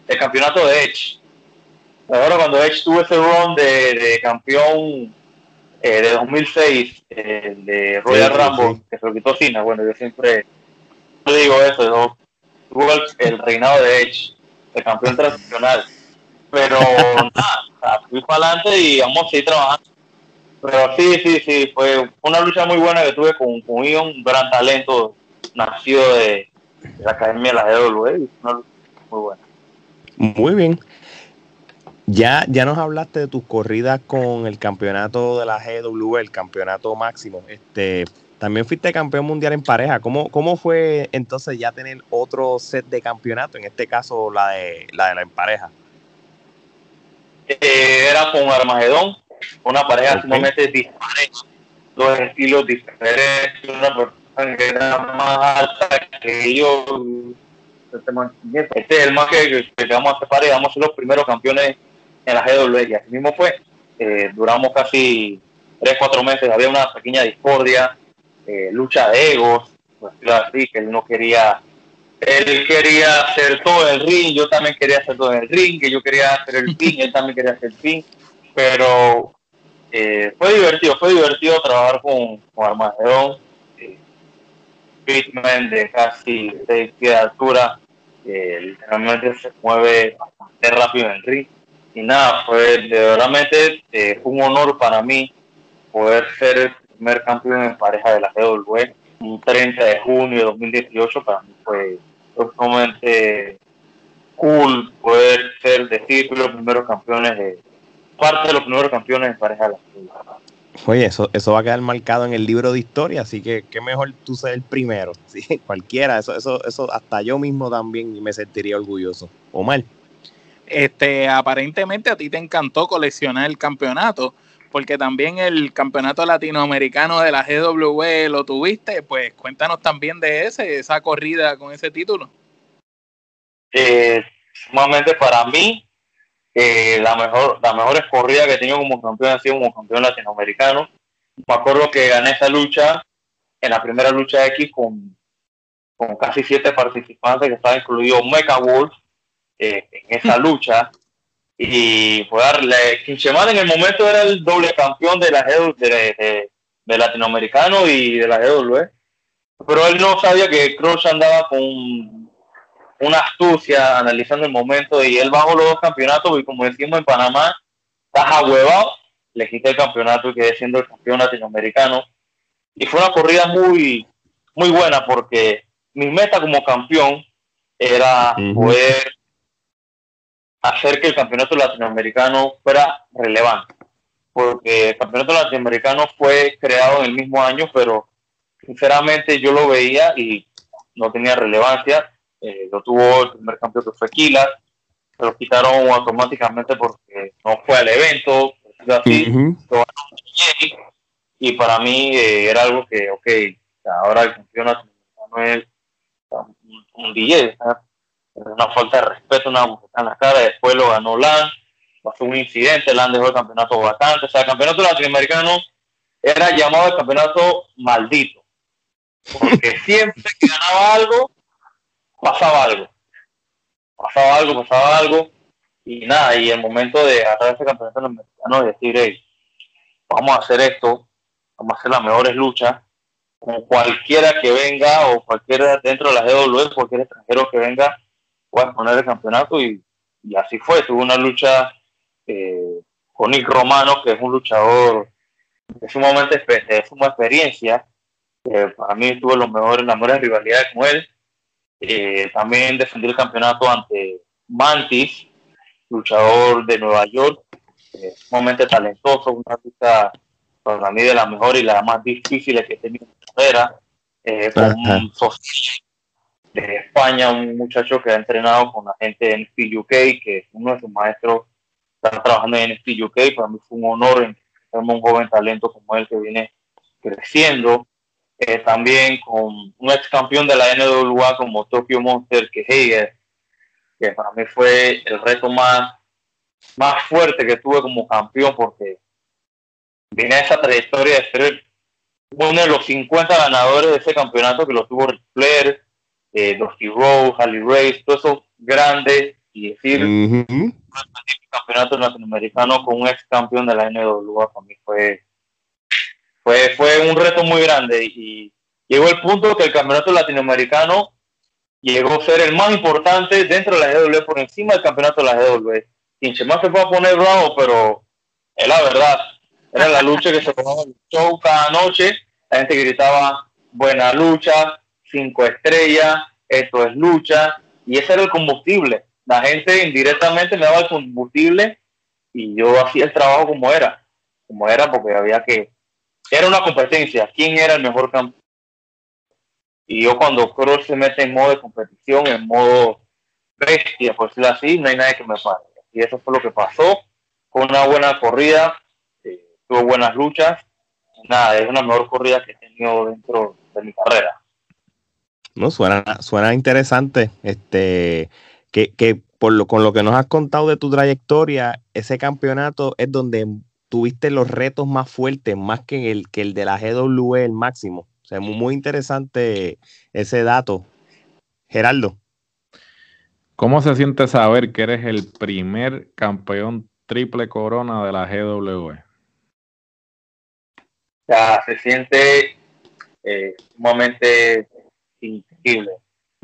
C: el campeonato de Edge. Ahora cuando Edge tuvo ese run de, campeón eh, de 2006, de Royal Rumble, que se lo quitó Cena, bueno, yo siempre digo eso, tuvo el, reinado de Edge, el campeón tradicional. Pero nada, fui para adelante y vamos a seguir trabajando. Pero sí, sí, sí, fue una lucha muy buena que tuve con, con Ion, un gran talento nacido de, la Academia de la GW, una lucha muy buena.
A: Muy bien. Ya, ya nos hablaste de tus corridas con el campeonato de la GW, el campeonato máximo. Este, también fuiste campeón mundial en pareja. ¿Cómo, cómo fue entonces ya tener otro set de campeonato? En este caso, la de la, de la en pareja.
C: Eh, era con Armagedón, una pareja sumamente diferente, dos estilos diferentes, una persona que era más alta que yo. Este, este es el más que, que, vamos a hacer pareja, vamos a ser los primeros campeones en la GW y así mismo fue. Eh, duramos casi tres, cuatro meses, había una pequeña discordia, eh, lucha de egos, pues así, que él no quería, él quería hacer todo el ring, yo también quería hacer todo el ring, que yo quería hacer el pin, él también quería hacer el pin, pero eh, fue divertido, fue divertido trabajar con, con Armagedón, eh, de casi 6 pies de altura, literalmente se mueve bastante rápido en el ring. Y nada, fue de verdaderamente eh, un honor para mí poder ser primer campeón en pareja de la GW un 30 de junio de 2018 para mí fue sumamente cool poder ser decir los primeros campeones de parte de los primeros campeones en pareja de la GW
A: Oye, eso, eso va a quedar marcado en el libro de historia, así que qué mejor tú ser el primero, ¿sí? cualquiera, eso, eso, eso hasta yo mismo también me sentiría orgulloso. Omar.
B: Este, aparentemente a ti te encantó coleccionar el campeonato, porque también el campeonato latinoamericano de la GW lo tuviste, pues cuéntanos también de ese, esa corrida con ese título.
C: Eh, sumamente para mí, eh, la mejor, la mejor corrida que he tenido como campeón ha sido como campeón latinoamericano. Me acuerdo que gané esa lucha en la primera lucha X con, con casi siete participantes, que estaba incluido Mecha Wolf, eh, en esa lucha. Y fue darle. Quinchemán en el momento era el doble campeón de la de, de, latinoamericano y de la GW. Pero él no sabía que Crush andaba con una astucia analizando el momento y él bajó los dos campeonatos y como decimos en Panamá, está huevado, le quité el campeonato y quedé siendo el campeón latinoamericano. Y fue una corrida muy, muy buena porque mi meta como campeón era poder hacer que el campeonato latinoamericano fuera relevante. Porque el campeonato latinoamericano fue creado en el mismo año, pero sinceramente yo lo veía y no tenía relevancia. eh, lo tuvo el primer campeón que fue se lo quitaron automáticamente porque no fue al evento, así, y para mí eh, era algo que, ok, ahora el campeón no es un, DJ, una falta de respeto, una en la cara, después lo ganó Lan, pasó un incidente, Lan dejó el campeonato vacante, o sea, el campeonato latinoamericano era llamado el campeonato maldito, porque siempre que ganaba algo, pasaba algo, pasaba algo, pasaba algo, y nada, y el momento de agarrar ese campeonato latinoamericano y decir, hey, vamos a hacer esto, vamos a hacer las mejores luchas, con cualquiera que venga o cualquiera dentro de la GW, cualquier extranjero que venga, pueda poner el campeonato y, así fue. Tuvo una lucha eh, con Nick Romano, que es un luchador de sumamente de suma experiencia. para mí tuve los mejores, las mejores rivalidades con él. Eh, también defendí el campeonato ante Mantis, luchador de Nueva York, eh, sumamente talentoso, una lucha para mí de las mejores y las más difíciles que he tenido en mi carrera, eh, con un de España, un muchacho que ha entrenado con la gente de NXT UK, que uno de sus maestros está trabajando en NXT UK, para mí fue un honor tener un joven talento como él que viene creciendo. Eh, también con un ex campeón de la NWA como Tokyo Monster, que Heiger, que para mí fue el reto más, más fuerte que tuve como campeón, porque viene esa trayectoria de ser uno de los 50 ganadores de ese campeonato que lo tuvo Ric Flair, eh, Dusty Rose, Harley Race, todos esos grandes, y decir, un campeonato latinoamericano con un ex campeón de la NWA para mí fue, fue, fue un reto muy grande y llegó el punto que el campeonato latinoamericano llegó a ser el más importante dentro de la GW por encima del campeonato de la GW. Quien más se fue a poner bravo, pero es la verdad. Era la lucha que se tomaba el show cada noche. La gente gritaba, buena lucha, cinco estrellas, esto es lucha. Y ese era el combustible. La gente indirectamente me daba el combustible y yo hacía el trabajo como era. Como era porque había que... Era una competencia. ¿Quién era el mejor campeón? Y yo cuando Cross se mete en modo de competición, en modo bestia, por decirlo así, no hay nadie que me pare. Y eso fue lo que pasó. Con una buena corrida, tuvo buenas luchas. Nada, es una mejor corrida que he tenido dentro de mi carrera.
A: No, suena, suena interesante. Este, que, que por lo, con lo que nos has contado de tu trayectoria, ese campeonato es donde tuviste los retos más fuertes, más que el, que el de la GWE, el máximo. O sea, muy, muy interesante ese dato. Geraldo.
D: ¿Cómo se siente saber que eres el primer campeón triple corona de la GWE?
C: se siente eh, sumamente increíble.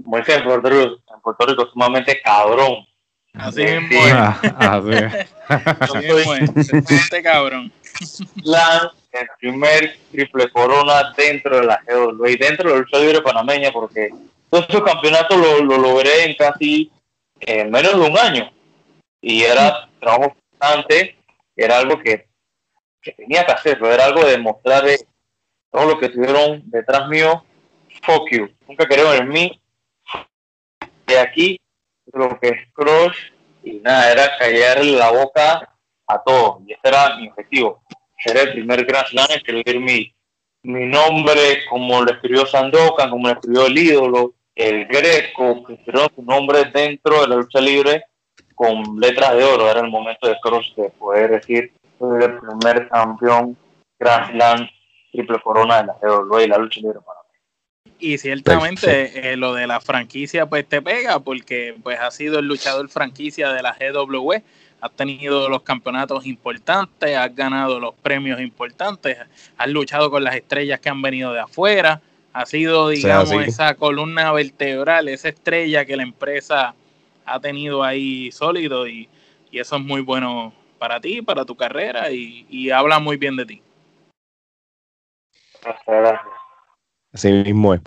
C: Como dicen en Puerto Rico, en Puerto Rico sumamente cabrón.
B: Así es, Así es. Se siente cabrón.
C: La, el primer triple corona dentro de la GW y dentro de la lucha libre panameña, porque todos esos campeonatos lo, lo logré en casi en menos de un año. Y era trabajo constante, era algo que que tenía que hacerlo, era algo de demostrar todo lo que tuvieron detrás mío, fuck you, nunca creo en mí, de aquí lo que es Crush y nada, era callarle la boca a todos, y ese era mi objetivo, ser el primer Grand Slam, escribir mi, mi nombre como lo escribió Sandokan, como lo escribió el ídolo, el Greco, que escribió su nombre dentro de la lucha libre con letras de oro, era el momento de Crush de poder decir soy el primer campeón Grand Slam triple corona de la GW y la lucha libre para.
B: Y ciertamente eh, lo de la franquicia pues te pega porque pues has sido el luchador franquicia de la GW, has tenido los campeonatos importantes, has ganado los premios importantes, has luchado con las estrellas que han venido de afuera, has sido digamos esa columna vertebral, esa estrella que la empresa ha tenido ahí sólido y, y eso es muy bueno para ti, para tu carrera y, habla muy bien de ti.
A: Así mismo es.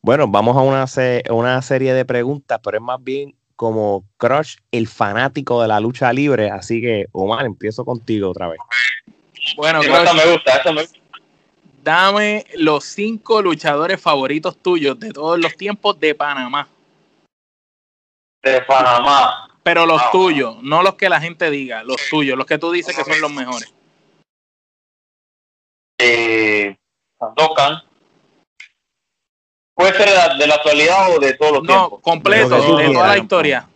A: Bueno, vamos a una, una serie de preguntas, pero es más bien como Crush, el fanático de la lucha libre. Así que, Omar, empiezo contigo otra vez.
B: Bueno, Crush, me gusta, me gusta. Dame los cinco luchadores favoritos tuyos de todos los tiempos de Panamá.
C: de Panamá.
B: Pero los tuyos, no los que la gente diga, los tuyos, los que tú dices que son los mejores.
C: Eh, Sandokan. Puede ser de la, de la actualidad o de todos los
B: No,
C: tiempos.
B: completo,
A: que tú
B: de toda la historia.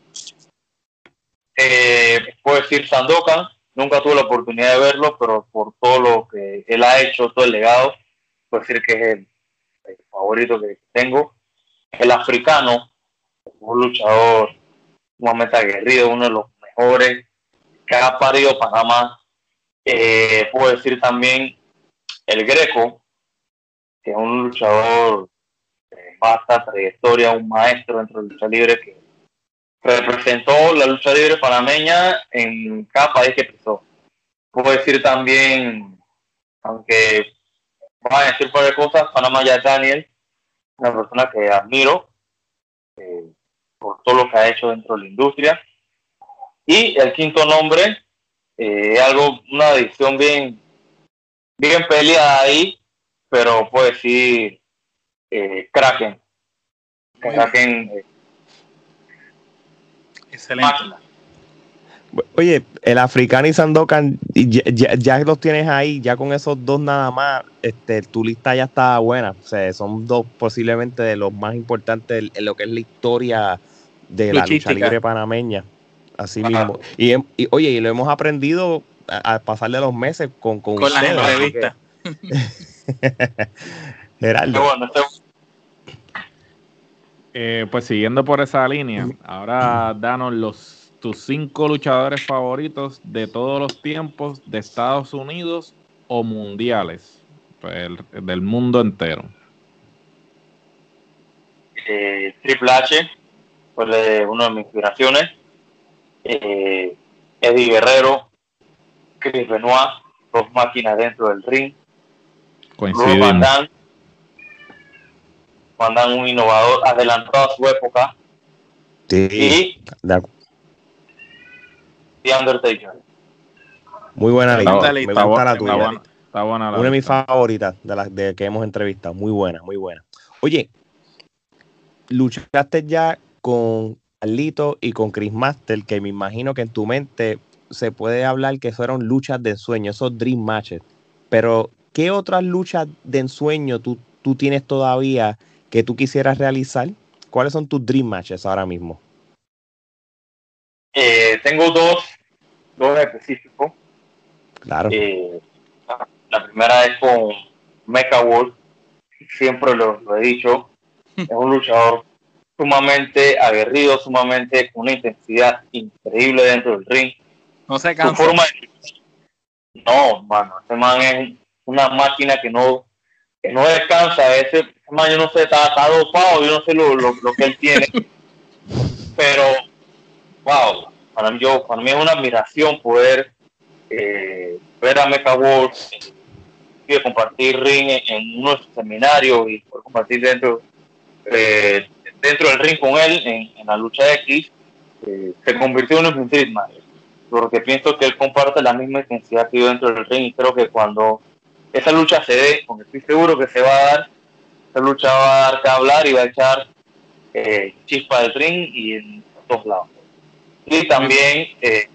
C: Eh, puedo decir Sandokan. Nunca tuve la oportunidad de verlo, pero por todo lo que él ha hecho, todo el legado, puedo decir que es el, el favorito que tengo. El africano, un luchador sumamente aguerrido, uno de los mejores que ha parido Panamá. Eh, puedo decir también el Greco, que es un luchador de vasta trayectoria, un maestro dentro de lucha libre que representó la lucha libre panameña en cada país que pisó. Puedo decir también, aunque van a decir varias cosas, Panamá ya Daniel, una persona que admiro eh, por todo lo que ha hecho dentro de la industria. Y el quinto nombre, eh, algo, una edición bien, bien peleada ahí, pero puedo decir eh, Kraken. Kraken, eh,
B: Excelente.
C: máquina.
A: Oye, el africano y Sandokan, ya, ya- ya los tienes ahí, ya con esos dos nada más, este, tu lista ya está buena. O sea, son dos posiblemente de los más importantes en- lo que es la historia de la lucha libre panameña. Así
C: Ajá.
A: mismo. Y, hem- y, oye, y lo hemos aprendido a, a pasarle los meses con, con,
B: Con
A: ustedes, Gerardo.
C: Bueno, este-
D: Eh, pues siguiendo por esa línea, ahora danos los tus cinco luchadores favoritos de todos los tiempos de Estados Unidos o mundiales, pues, el- del mundo entero.
C: eh, Triple H fue de- una de mis inspiraciones. Eh, Eddie Guerrero, Chris Benoit, dos máquinas dentro del ring.
D: Coincidimos.
C: Van Damme, un innovador, adelantado a su época.
A: Sí,
C: Y
A: de
C: The Undertaker.
A: muy buena lista.
B: buena
A: Me gusta
D: Está,
A: la
D: buena,
A: tuya.
D: está buena, está buena la
A: Una de mis favoritas de las de que hemos entrevistado. Muy buena, muy buena. Oye, luchaste ya con Carlito y con Chris Master, que me imagino que en tu mente se puede hablar que fueron luchas de ensueño, esos dream matches. Pero, ¿qué otras luchas de ensueño tú, tú tienes todavía que tú quisieras realizar? ¿Cuáles son tus dream matches ahora mismo?
C: Eh, tengo dos, dos específicos.
A: Claro.
C: Eh, la primera es con Mecha Wolf. Siempre lo, lo he dicho. Es un luchador sumamente aguerrido, sumamente con una intensidad increíble dentro del ring.
B: No se
C: Su
B: cansa.
C: forma de- No, mano, ese man es una máquina que no, que no descansa. Ese, man, yo no sé, está, está dopado, yo no sé lo, lo, lo que él tiene. Pero, wow, para mí, yo, para mí es una admiración poder eh, ver a Mecha Wolf y compartir ring en, en uno de sus seminarios y poder compartir dentro, eh, dentro del ring con él en, en la lucha X. eh, se convirtió en un Match porque pienso que él comparte la misma intensidad que yo dentro del ring y creo que cuando esa lucha se dé, porque estoy seguro que se va a dar, esa lucha va a dar que hablar y va a echar eh, chispa del ring y en todos lados. Y también eh,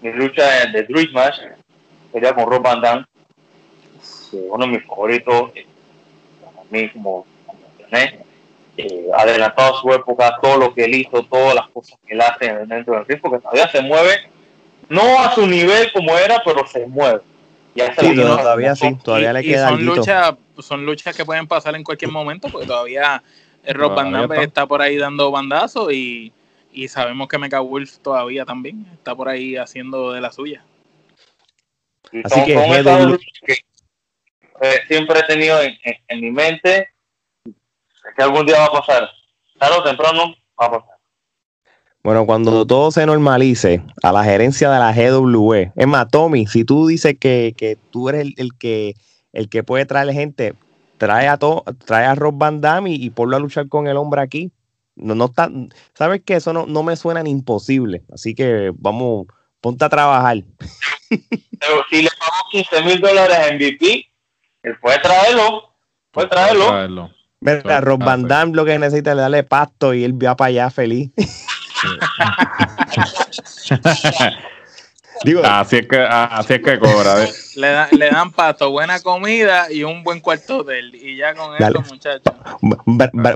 C: mi lucha de, de Dream Match sería con Rob Van Damme, uno de mis favoritos, eh, para mí como, adelantado a su época, todo lo que él hizo, todas las cosas que él hace dentro del ring, porque todavía se mueve no a su nivel como era, pero se mueve. Y hace
A: Sí, todavía sí,
C: son.
A: todavía le
B: y
A: queda
B: son luchas son luchas que pueden pasar en cualquier momento porque todavía el Rob Van Damme
D: está.
B: por ahí dando bandazos y, y sabemos que Mecha Wolf todavía también está por ahí haciendo de la suya.
C: Y
A: Así
C: son-
A: que
C: son esas que eh, siempre he tenido en, en- en mi mente que algún día va a pasar. Tarde o temprano va a pasar.
A: Bueno, cuando todo se normalice, a la gerencia de la GWE. Es más, Tommy, si tú dices que, que tú eres el, el que el que puede traer gente, trae a to- trae a Rob Van Damme y, y ponlo a luchar con el hombre aquí. No, no está, sabes que eso no, no me suena ni imposible. Así que vamos, ponte a trabajar.
C: Pero si le pagó 15 mil dólares en MVP, él puede traerlo. Puede traerlo.
A: Mira,
D: Claro,
A: Rob Van. Damme lo que necesita es darle pasto y él va para allá feliz.
D: Digo, así es que, así es que cobra. ¿eh?
B: Le, le, dan pasto, buena comida y un buen cuarto de él. Y ya con eso, muchachos.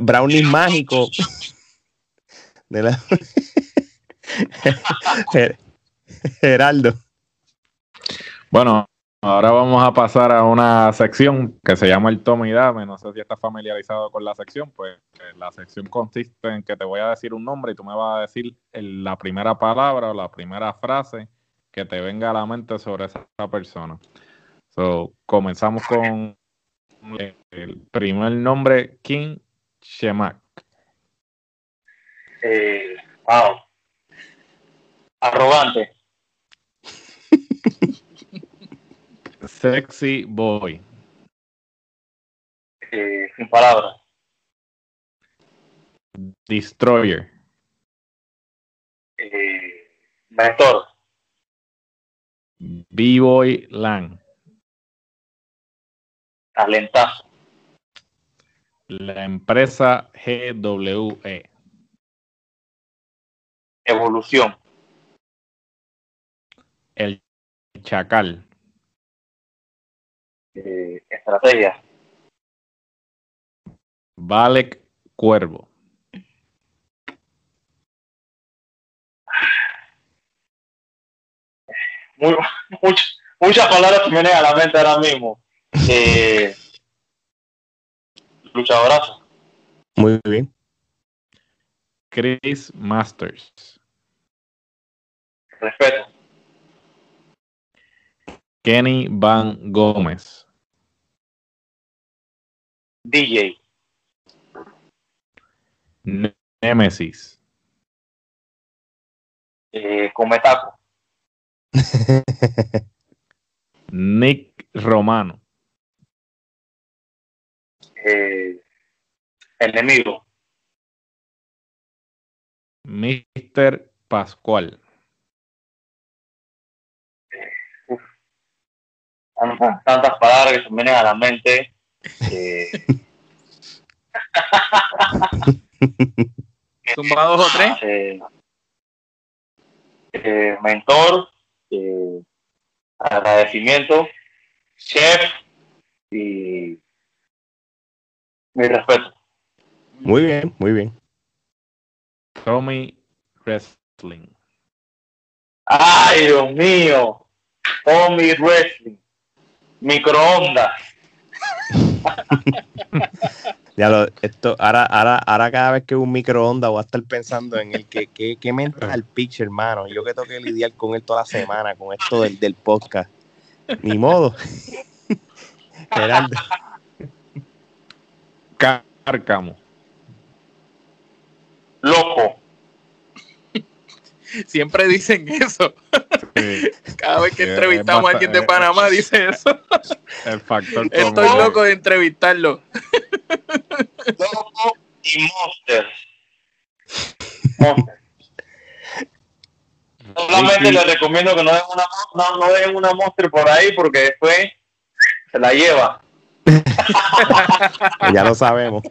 A: brownie mágico. De la... Geraldo.
D: Bueno, ahora vamos a pasar a una sección que se llama el toma y dame. No sé si estás familiarizado con la sección. Pues eh, la sección consiste en que te voy a decir un nombre y tú me vas a decir la primera palabra o la primera frase que te venga a la mente sobre esa persona. So, comenzamos con el primer nombre, King Shemak.
C: Eh, wow. Arrogante.
D: Sexy boy.
C: Eh, sin palabras.
D: Destroyer.
C: Eh, mentor.
D: B-Boy Lang.
C: Talentazo.
D: La empresa GWE.
C: Evolución.
D: El Chacal.
C: Eh, estrategia.
D: Valek Cuervo.
C: Muy, muchas palabras que me vienen a la mente ahora mismo. Eh, luchadorazo.
A: Muy bien.
D: Chris Masters.
C: Respeto.
D: Kenny Van Gómez.
C: DJ.
D: Nemesis.
C: Eh, Cometaco.
D: Nick Romano.
C: Eh, enemigo.
D: Mister Pascual.
C: Tantas palabras que se me vienen a la mente. Eh...
B: dos o tres?
C: Eh, eh, mentor, eh, agradecimiento, chef y mi respeto.
A: Muy bien, muy bien.
D: Tommy Wrestling.
C: Ay, Dios mío. Tommy Wrestling. Microondas.
A: ya lo, esto, ahora, ahora, ahora cada vez que un microondas voy a estar pensando en el que, que, que me entra al pitch, hermano. Yo que tengo que lidiar con él toda la semana, con esto del, del podcast. Ni modo. Geraldo.
D: Cárcamo.
C: Loco.
B: Siempre dicen eso. Cada vez que entrevistamos a alguien de Panamá dice eso.
D: El factor
B: Estoy loco de entrevistarlo.
C: Loco y Monster. Monster. Solamente les recomiendo que no dejen una, no, no dejen una Monster por ahí porque después se la lleva.
A: ya lo sabemos.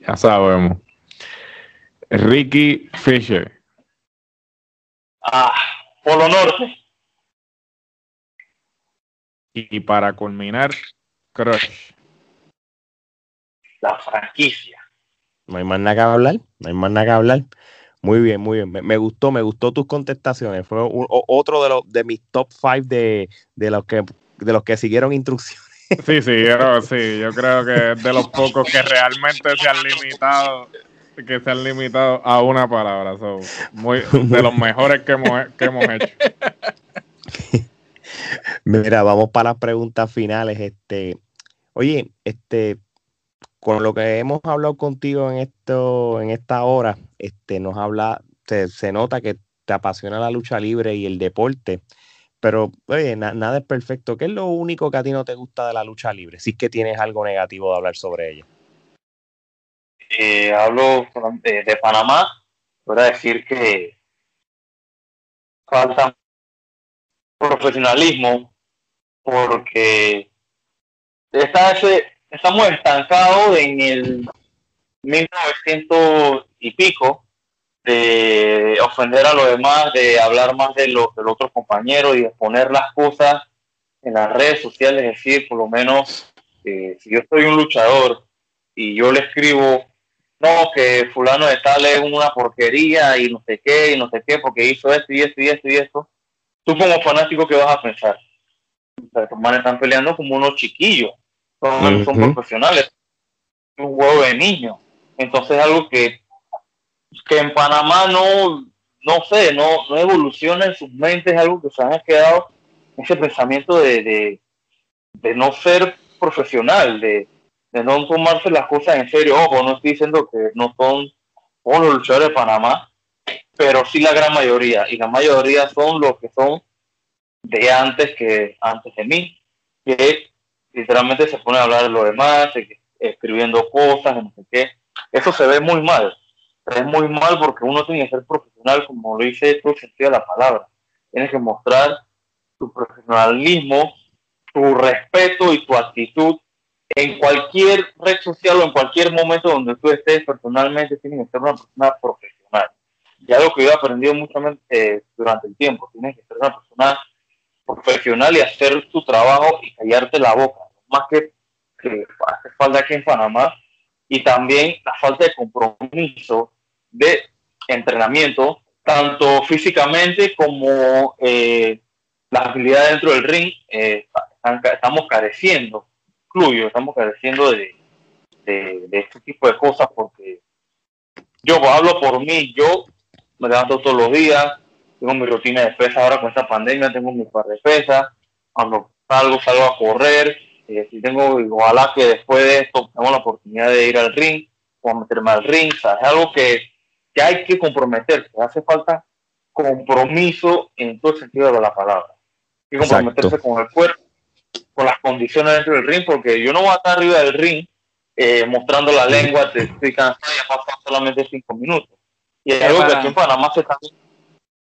D: ya sabemos. Ricky Fisher.
C: Ah, Polo Norte.
D: Y para culminar, Crush.
C: La franquicia.
A: No hay más nada que hablar, no hay más nada que hablar. Muy bien, muy bien. Me, gustó, me gustó tus contestaciones. Fue otro de los de mis top five de, de los que de los que siguieron instrucciones.
D: Sí, sí, yo, sí, yo creo que es de los pocos que realmente se han limitado que se han limitado a una palabra. muy, de los mejores que hemos, que hemos hecho.
A: Mira, vamos para las preguntas finales. Este, oye, este, con lo que hemos hablado contigo en esto, en esta hora, este, nos habla, se, nota que te apasiona la lucha libre y el deporte. Pero, oye, nada es perfecto. ¿Qué es lo único que a ti no te gusta de la lucha libre? Si es que tienes algo negativo de hablar sobre ella.
C: Eh, hablo de, Panamá, voy a decir que falta profesionalismo porque está estamos estancados en el 1900 y pico de ofender a los demás, de hablar más de los del otro compañero y de poner las cosas en las redes sociales, es decir, por lo menos eh, si yo soy un luchador y yo le escribo, no, que fulano de tal es una porquería y no sé qué, y no sé qué, porque hizo esto y esto y esto y esto, tú como fanático, ¿qué vas a pensar? Los manes están peleando como unos chiquillos, son, son profesionales, un juego de niños. Entonces algo que, que en Panamá no, no sé, no, no evoluciona en sus mentes, algo que se han quedado ese pensamiento de, de, no ser profesional, de, de, no tomarse las cosas en serio. Ojo, no estoy diciendo que no son todos los luchadores de Panamá, pero sí la gran mayoría, y la mayoría son los que son de antes que antes de mí, que literalmente se ponen a hablar de lo demás, escribiendo cosas, no sé qué. Eso se ve muy mal. Ve muy mal porque uno tiene que ser profesional, como lo dice todo sentido de la palabra. Tienes que mostrar tu profesionalismo, tu respeto y tu actitud en cualquier red social o en cualquier momento donde tú estés personalmente, tienes que ser una persona profesional. Y algo que yo he aprendido mucho eh, durante el tiempo, tienes que ser una persona profesional y hacer tu trabajo y callarte la boca, más que, que hace falta aquí en Panamá, y también la falta de compromiso de entrenamiento, tanto físicamente como eh, las habilidades dentro del ring eh, estamos careciendo, incluyo, estamos careciendo de, de, este tipo de cosas porque yo hablo por mí, yo me levanto todos los días, tengo mi rutina de pesas ahora con esta pandemia, tengo mi par de pesas, cuando salgo, salgo a correr, eh, si tengo, ojalá que después de esto tengo la oportunidad de ir al ring o a meterme al ring, es algo que, que hay que comprometerse, hace falta compromiso en todo el sentido de la palabra. Que comprometerse con el cuerpo, con las condiciones dentro del ring, porque yo no voy a estar arriba del ring eh, mostrando la lengua, te estoy cansado, ya pasan solamente cinco minutos. Y es algo que aquí en Panamá se está...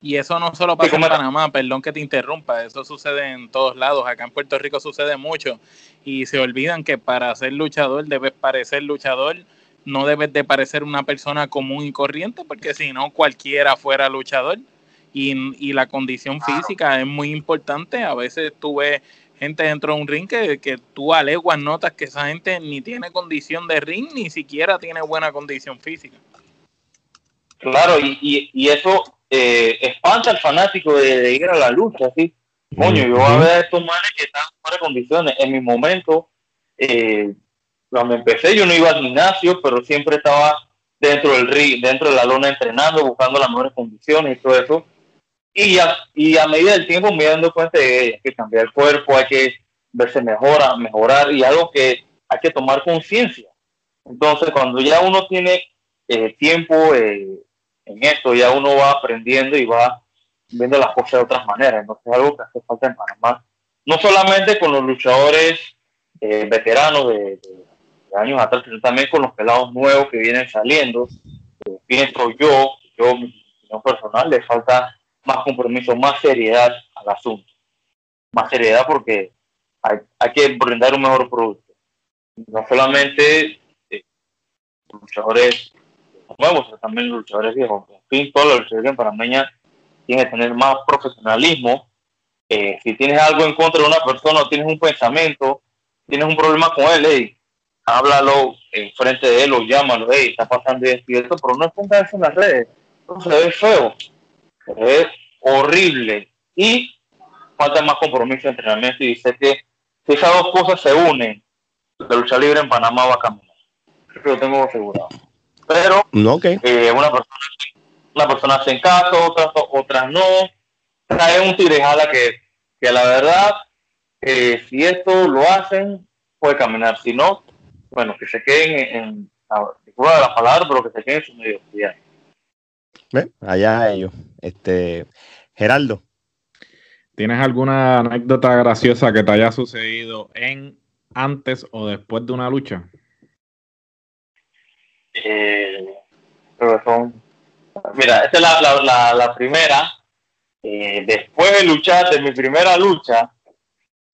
B: Y eso no solo pasa en Panamá, perdón que te interrumpa, eso sucede en todos lados, acá en Puerto Rico sucede mucho. Y se olvidan que para ser luchador debes parecer luchador, no debes de parecer una persona común y corriente, porque si no cualquiera fuera luchador. Y, la condición física es muy importante. A veces tú ves gente dentro de un ring que, que tú a leguas notas que esa gente ni tiene condición de ring, ni siquiera tiene buena condición física.
C: Claro, y, y, eso eh, espanta al fanático de, ir a la lucha, ¿sí? Coño, yo voy a ver a estos manes que están en buenas condiciones. En mi momento, eh, cuando empecé, yo no iba al gimnasio, pero siempre estaba dentro del ring, dentro de la lona entrenando, buscando las mejores condiciones y todo eso. Y a, y a medida del tiempo me dando cuenta de que hay que cambiar el cuerpo, hay que verse mejor, mejorar y algo que hay que tomar conciencia. Entonces, cuando ya uno tiene eh, tiempo eh, en esto, ya uno va aprendiendo y va viendo las cosas de otras maneras. Entonces, es algo que hace falta en Panamá. No solamente con los luchadores eh, veteranos de, años atrás, sino también con los pelados nuevos que vienen saliendo. pienso yo, yo, personal, le falta más compromiso, más seriedad al asunto. Más seriedad porque hay, que brindar un mejor producto. No solamente eh, luchadores nuevos, también luchadores viejos. En fin, todos los luchadores en tienen que tener más profesionalismo. Eh, si tienes algo en contra de una persona o tienes un pensamiento, tienes un problema con él, hey, háblalo en frente de él o llámalo, hey, está pasando esto y esto, pero no pongas eso en las redes. Eso se ve feo es horrible y falta más compromiso de entrenamiento y sé que si esas dos cosas se unen, la lucha libre en Panamá va a caminar. Lo tengo asegurado. Pero eh, una persona una persona hace caso, otras, otras no. Trae un tirejala que, que la verdad, eh, si esto lo hacen, puede caminar. Si no, bueno, que se queden en, en la, la palabra, pero que se queden en su mediocridad.
A: Allá ellos. Este, Geraldo.
D: ¿Tienes alguna anécdota graciosa que te haya sucedido en antes o después de una lucha?
C: Eh, mira, esta es la, primera. Eh, después de luchar, de mi primera lucha,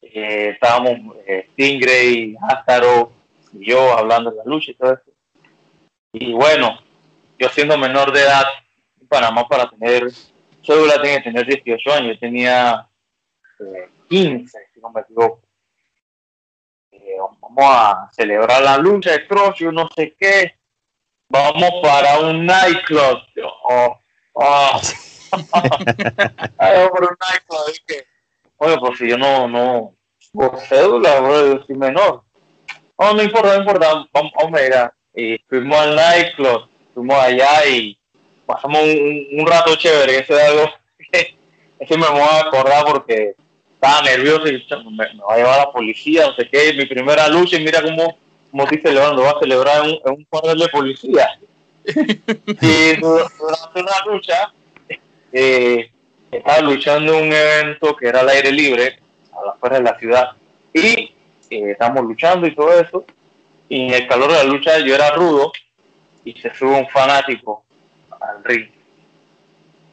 C: eh, estábamos eh, Stingray, Házaro y yo hablando de la lucha y todo eso. Y bueno, yo siendo menor de edad, Panamá para tener cédula tiene que tener 18 años. Yo tenía 15, si no me equivoco. vamos a celebrar la lucha de Cross, yo no sé qué. Vamos para un nightclub. Oh, oh. Ay, por un nightclub. que, oye, pues si yo no, no, por cédula, yo soy menor. No, no importa, no importa, vamos, vamos a ir. Y fuimos al nightclub, fuimos allá y pasamos un, un rato chévere. Eso es algo que, me voy a acordar porque estaba nervioso y me, va a llevar la policía, no sé qué, mi primera lucha y mira cómo, cómo estoy celebrando, va a celebrar en un, en un de policía. y durante una lucha, eh, estaba luchando en un evento que era al aire libre, a las afuera de la ciudad, y eh, estábamos luchando y todo eso, y en el calor de la lucha yo era rudo, y se sube un fanático al ring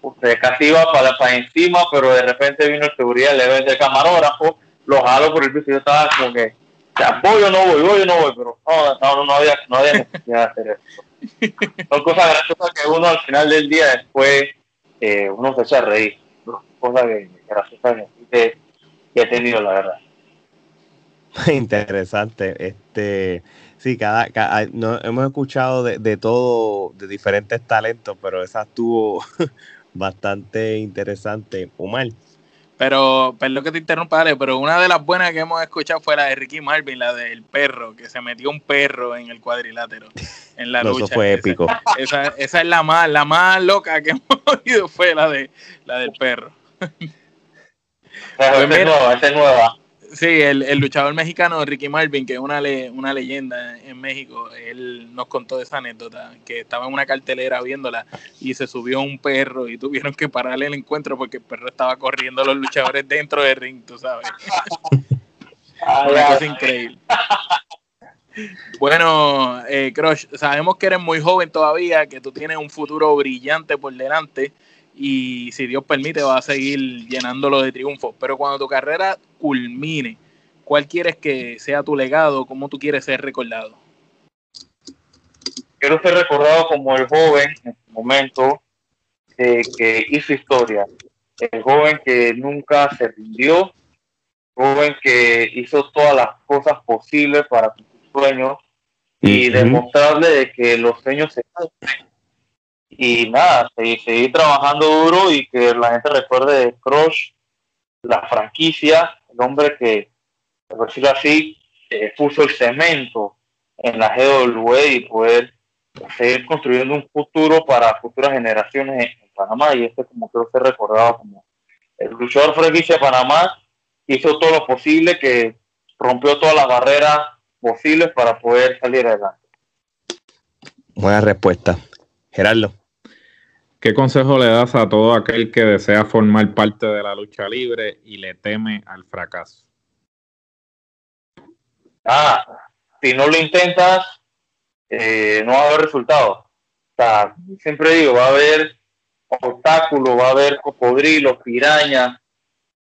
C: usted casi iba para, para encima, pero de repente vino el seguridad, le ve el camarógrafo, lo jalo por el piso y yo estaba como que, ya, voy o no voy, voy o no voy, pero no, no, no, había, no había necesidad de hacer eso. Son cosas graciosas que uno al final del día después, eh, uno se echa a reír. Cosas que, graciosas que, que he tenido, la verdad.
A: Interesante. Este, sí, cada, cada no, hemos escuchado de, de, todo, de diferentes talentos, pero esa estuvo bastante interesante. Omar.
B: Pero, perdón que te interrumpa, Ale, pero una de las buenas que hemos escuchado fue la de Ricky Marvin, la del perro, que se metió un perro en el cuadrilátero, en la lucha.
A: Eso fue épico.
B: Esa, esa, es la más, la más loca que hemos oído, fue la de la del perro.
C: Pues mira, esa es nueva.
B: Sí, el, el, luchador mexicano Ricky Marvin, que es una, le, una leyenda en México, él nos contó esa anécdota, que estaba en una cartelera viéndola y se subió un perro y tuvieron que pararle el encuentro porque el perro estaba corriendo a los luchadores dentro del ring, tú sabes. una cosa increíble. Bueno, eh, Crush, sabemos que eres muy joven todavía, que tú tienes un futuro brillante por delante y si Dios permite va a seguir llenándolo de triunfos. Pero cuando tu carrera culmine, ¿cuál quieres que sea tu legado? ¿Cómo tú quieres ser recordado?
C: Quiero ser recordado como el joven en su momento eh, que hizo historia, el joven que nunca se rindió, joven que hizo todas las cosas posibles para cumplir sueños y demostrarle de que los sueños se cumplen y nada, seguir, trabajando duro y que la gente recuerde de Crush, la franquicia, el hombre que, por decirlo así, eh, puso el cemento en la GW y poder seguir construyendo un futuro para futuras generaciones en, Panamá y este como quiero ser recordado como el luchador franquicia de Panamá hizo todo lo posible que rompió todas las barreras posibles para poder salir adelante.
A: Buena respuesta. Gerardo.
D: ¿Qué consejo le das a todo aquel que desea formar parte de la lucha libre y le teme al fracaso?
C: Ah, si no lo intentas, eh, no va a haber resultados. O sea, siempre digo, va a haber obstáculos, va a haber cocodrilos, pirañas,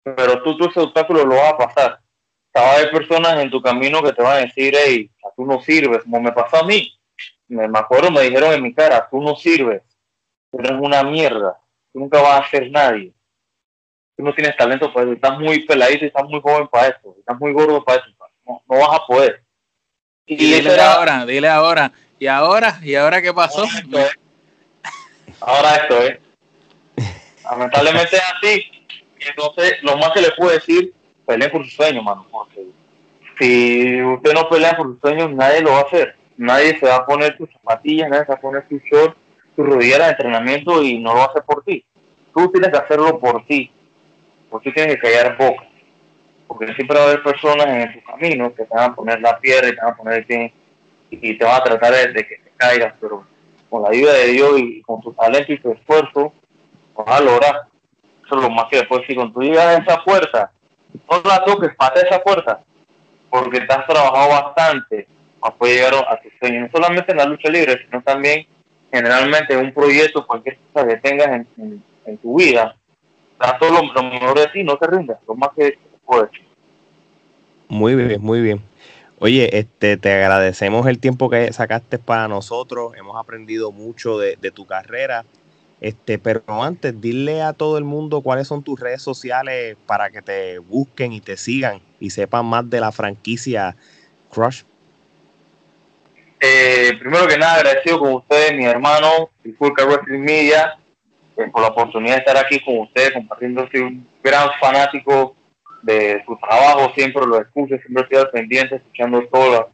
C: pero tú, tú ese obstáculo lo vas a pasar. O sea, va a haber personas en tu camino que te van a decir, hey, tú no sirves, como me pasó a mí. Me, me acuerdo, me dijeron en mi cara, tú no sirves tú eres una mierda, tú nunca vas a ser nadie. Tú no tienes talento para eso, estás muy peladito y estás muy joven para eso, estás muy gordo para eso, no, no vas a poder.
B: Y, dile ahora, dile ahora, ¿y ahora? ¿Y ahora qué pasó?
C: Ahora esto es. Lamentablemente es así. Entonces, lo más que le puedo decir, peleen por sus sueños, mano, porque si usted no pelea por sus sueños, nadie lo va a hacer. Nadie se va a poner sus zapatillas, nadie se va a poner sus shorts tu rodilla de entrenamiento y no lo hace por ti. Tú tienes que hacerlo por ti. Porque tienes que callar boca. Porque siempre va a haber personas en tu camino que te van a poner la piedra y te van a poner el pie y te van a tratar de, que te caigas, pero con la ayuda de Dios y con tu talento y tu esfuerzo, vas a lograr. Eso es lo más que después decir. Cuando tú llegas a esa puerta, no la toques, pate esa puerta, porque te has trabajado bastante para poder llegar a tus sueños. No solamente en la lucha libre, sino también generalmente un proyecto, cualquier cosa que tengas en, en, tu vida, da todo lo, mejor de ti, no te rindas, lo más que puedes.
A: Muy bien, muy bien. Oye, este, te agradecemos el tiempo que sacaste para nosotros, hemos aprendido mucho de, de tu carrera Este, pero antes, dile a todo el mundo cuáles son tus redes sociales para que te busquen y te sigan y sepan más de la franquicia Crush.
C: Eh, primero que nada, agradecido con ustedes, mi hermano, Fulca Wrestling Media, eh, por la oportunidad de estar aquí con ustedes, compartiendo. Soy un gran fanático de su trabajo, siempre lo escucho, siempre estoy al pendiente, escuchando todas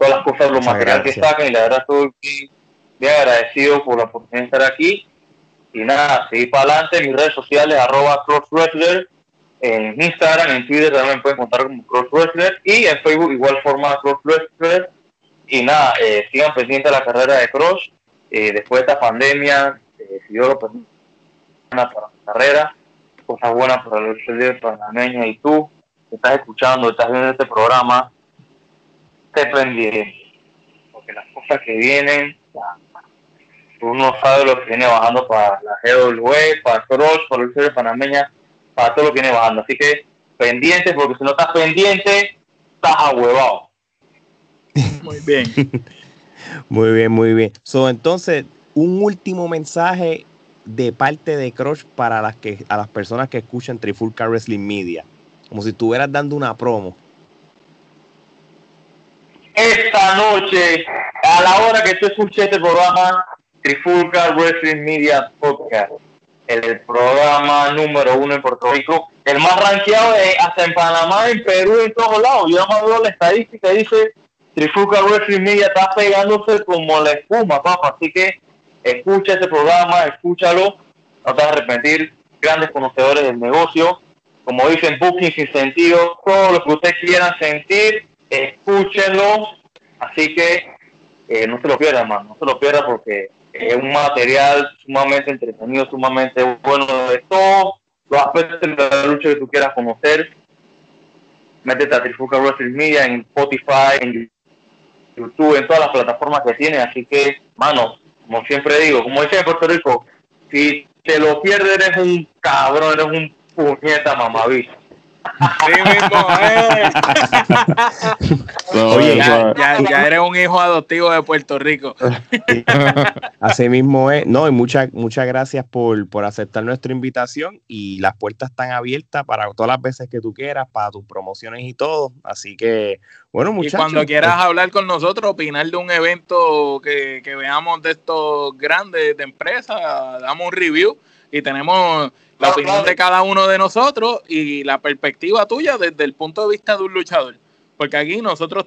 C: las cosas, los materiales que sacan, y la verdad estoy bien, agradecido por la oportunidad de estar aquí. Y nada, seguir para adelante, mis redes sociales, arroba crosswrestler, en Instagram, en Twitter también pueden contar como crosswrestler, y en Facebook igual forma crosswrestler y nada, eh, sigan pendientes de la carrera de Cross. Eh, después de esta pandemia, eh, si Dios lo permite, para la carrera, cosas buenas para el líder panameño y tú, que estás escuchando, estás viendo este programa, te pendiente. Porque las cosas que vienen, tú no sabes lo que viene bajando para la GW, para Cross, para el líder panameña, para todo lo que viene bajando. Así que pendiente, porque si no estás pendiente, estás ahuevado.
B: Muy bien.
A: muy bien, muy bien. So, entonces, un último mensaje de parte de Crush para las que, a las personas que escuchan Trifulca Wrestling Media. Como si estuvieras dando una promo.
C: Esta noche, a la hora que tú escuches este programa, Trifulca Wrestling Media Podcast, el programa número uno en Puerto Rico, el más rankeado de, hasta en Panamá, en Perú, en todos lados. Yo no me la estadística, dice Trifuca Wrestling Media está pegándose como la espuma, papá. Así que escucha ese programa, escúchalo. No te vas a arrepentir. Grandes conocedores del negocio. Como dicen, booking sin sentido. Todo lo que ustedes quieran sentir, escúchenlo. Así que eh, no se lo pierdan, hermano. No se lo pierdan porque es un material sumamente entretenido, sumamente bueno de todos los aspectos de la lucha que tú quieras conocer. Métete a Trifuca Wrestling Media en Spotify, en YouTube en todas las plataformas que tiene. Así que, mano, como siempre digo, como dice en Puerto Rico, si te lo pierdes eres un cabrón, eres un puñeta mamabicho. Sí mismo,
B: eh. Oye, ya, eres un hijo adoptivo de Puerto Rico.
A: Así mismo es. No, y muchas muchas gracias por, por aceptar nuestra invitación y las puertas están abiertas para todas las veces que tú quieras, para tus promociones y todo. Así que, bueno, muchachos.
B: Y cuando quieras hablar con nosotros, opinar de un evento que, que veamos de estos grandes de empresa, damos un review y tenemos la opinión de cada uno de nosotros y la perspectiva tuya desde el punto de vista de un luchador. Porque aquí nosotros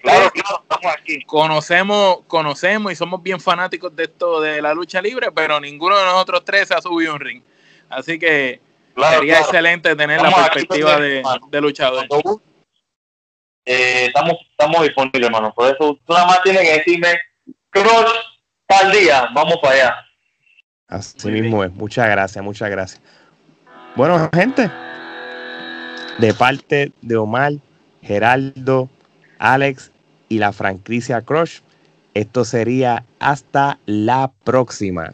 B: conocemos, conocemos y somos bien fanáticos de esto de la lucha libre, pero ninguno de nosotros tres se ha subido un ring. Así que sería excelente tener la perspectiva de, luchador.
C: Eh, estamos, estamos disponibles, hermano. Por eso tú nada más tienes que decirme, Cross, tal día, vamos para allá.
A: Así mismo es. Muchas gracias, muchas gracias. Bueno, gente, de parte de Omar, Geraldo, Alex y la franquicia Crush, esto sería hasta la próxima.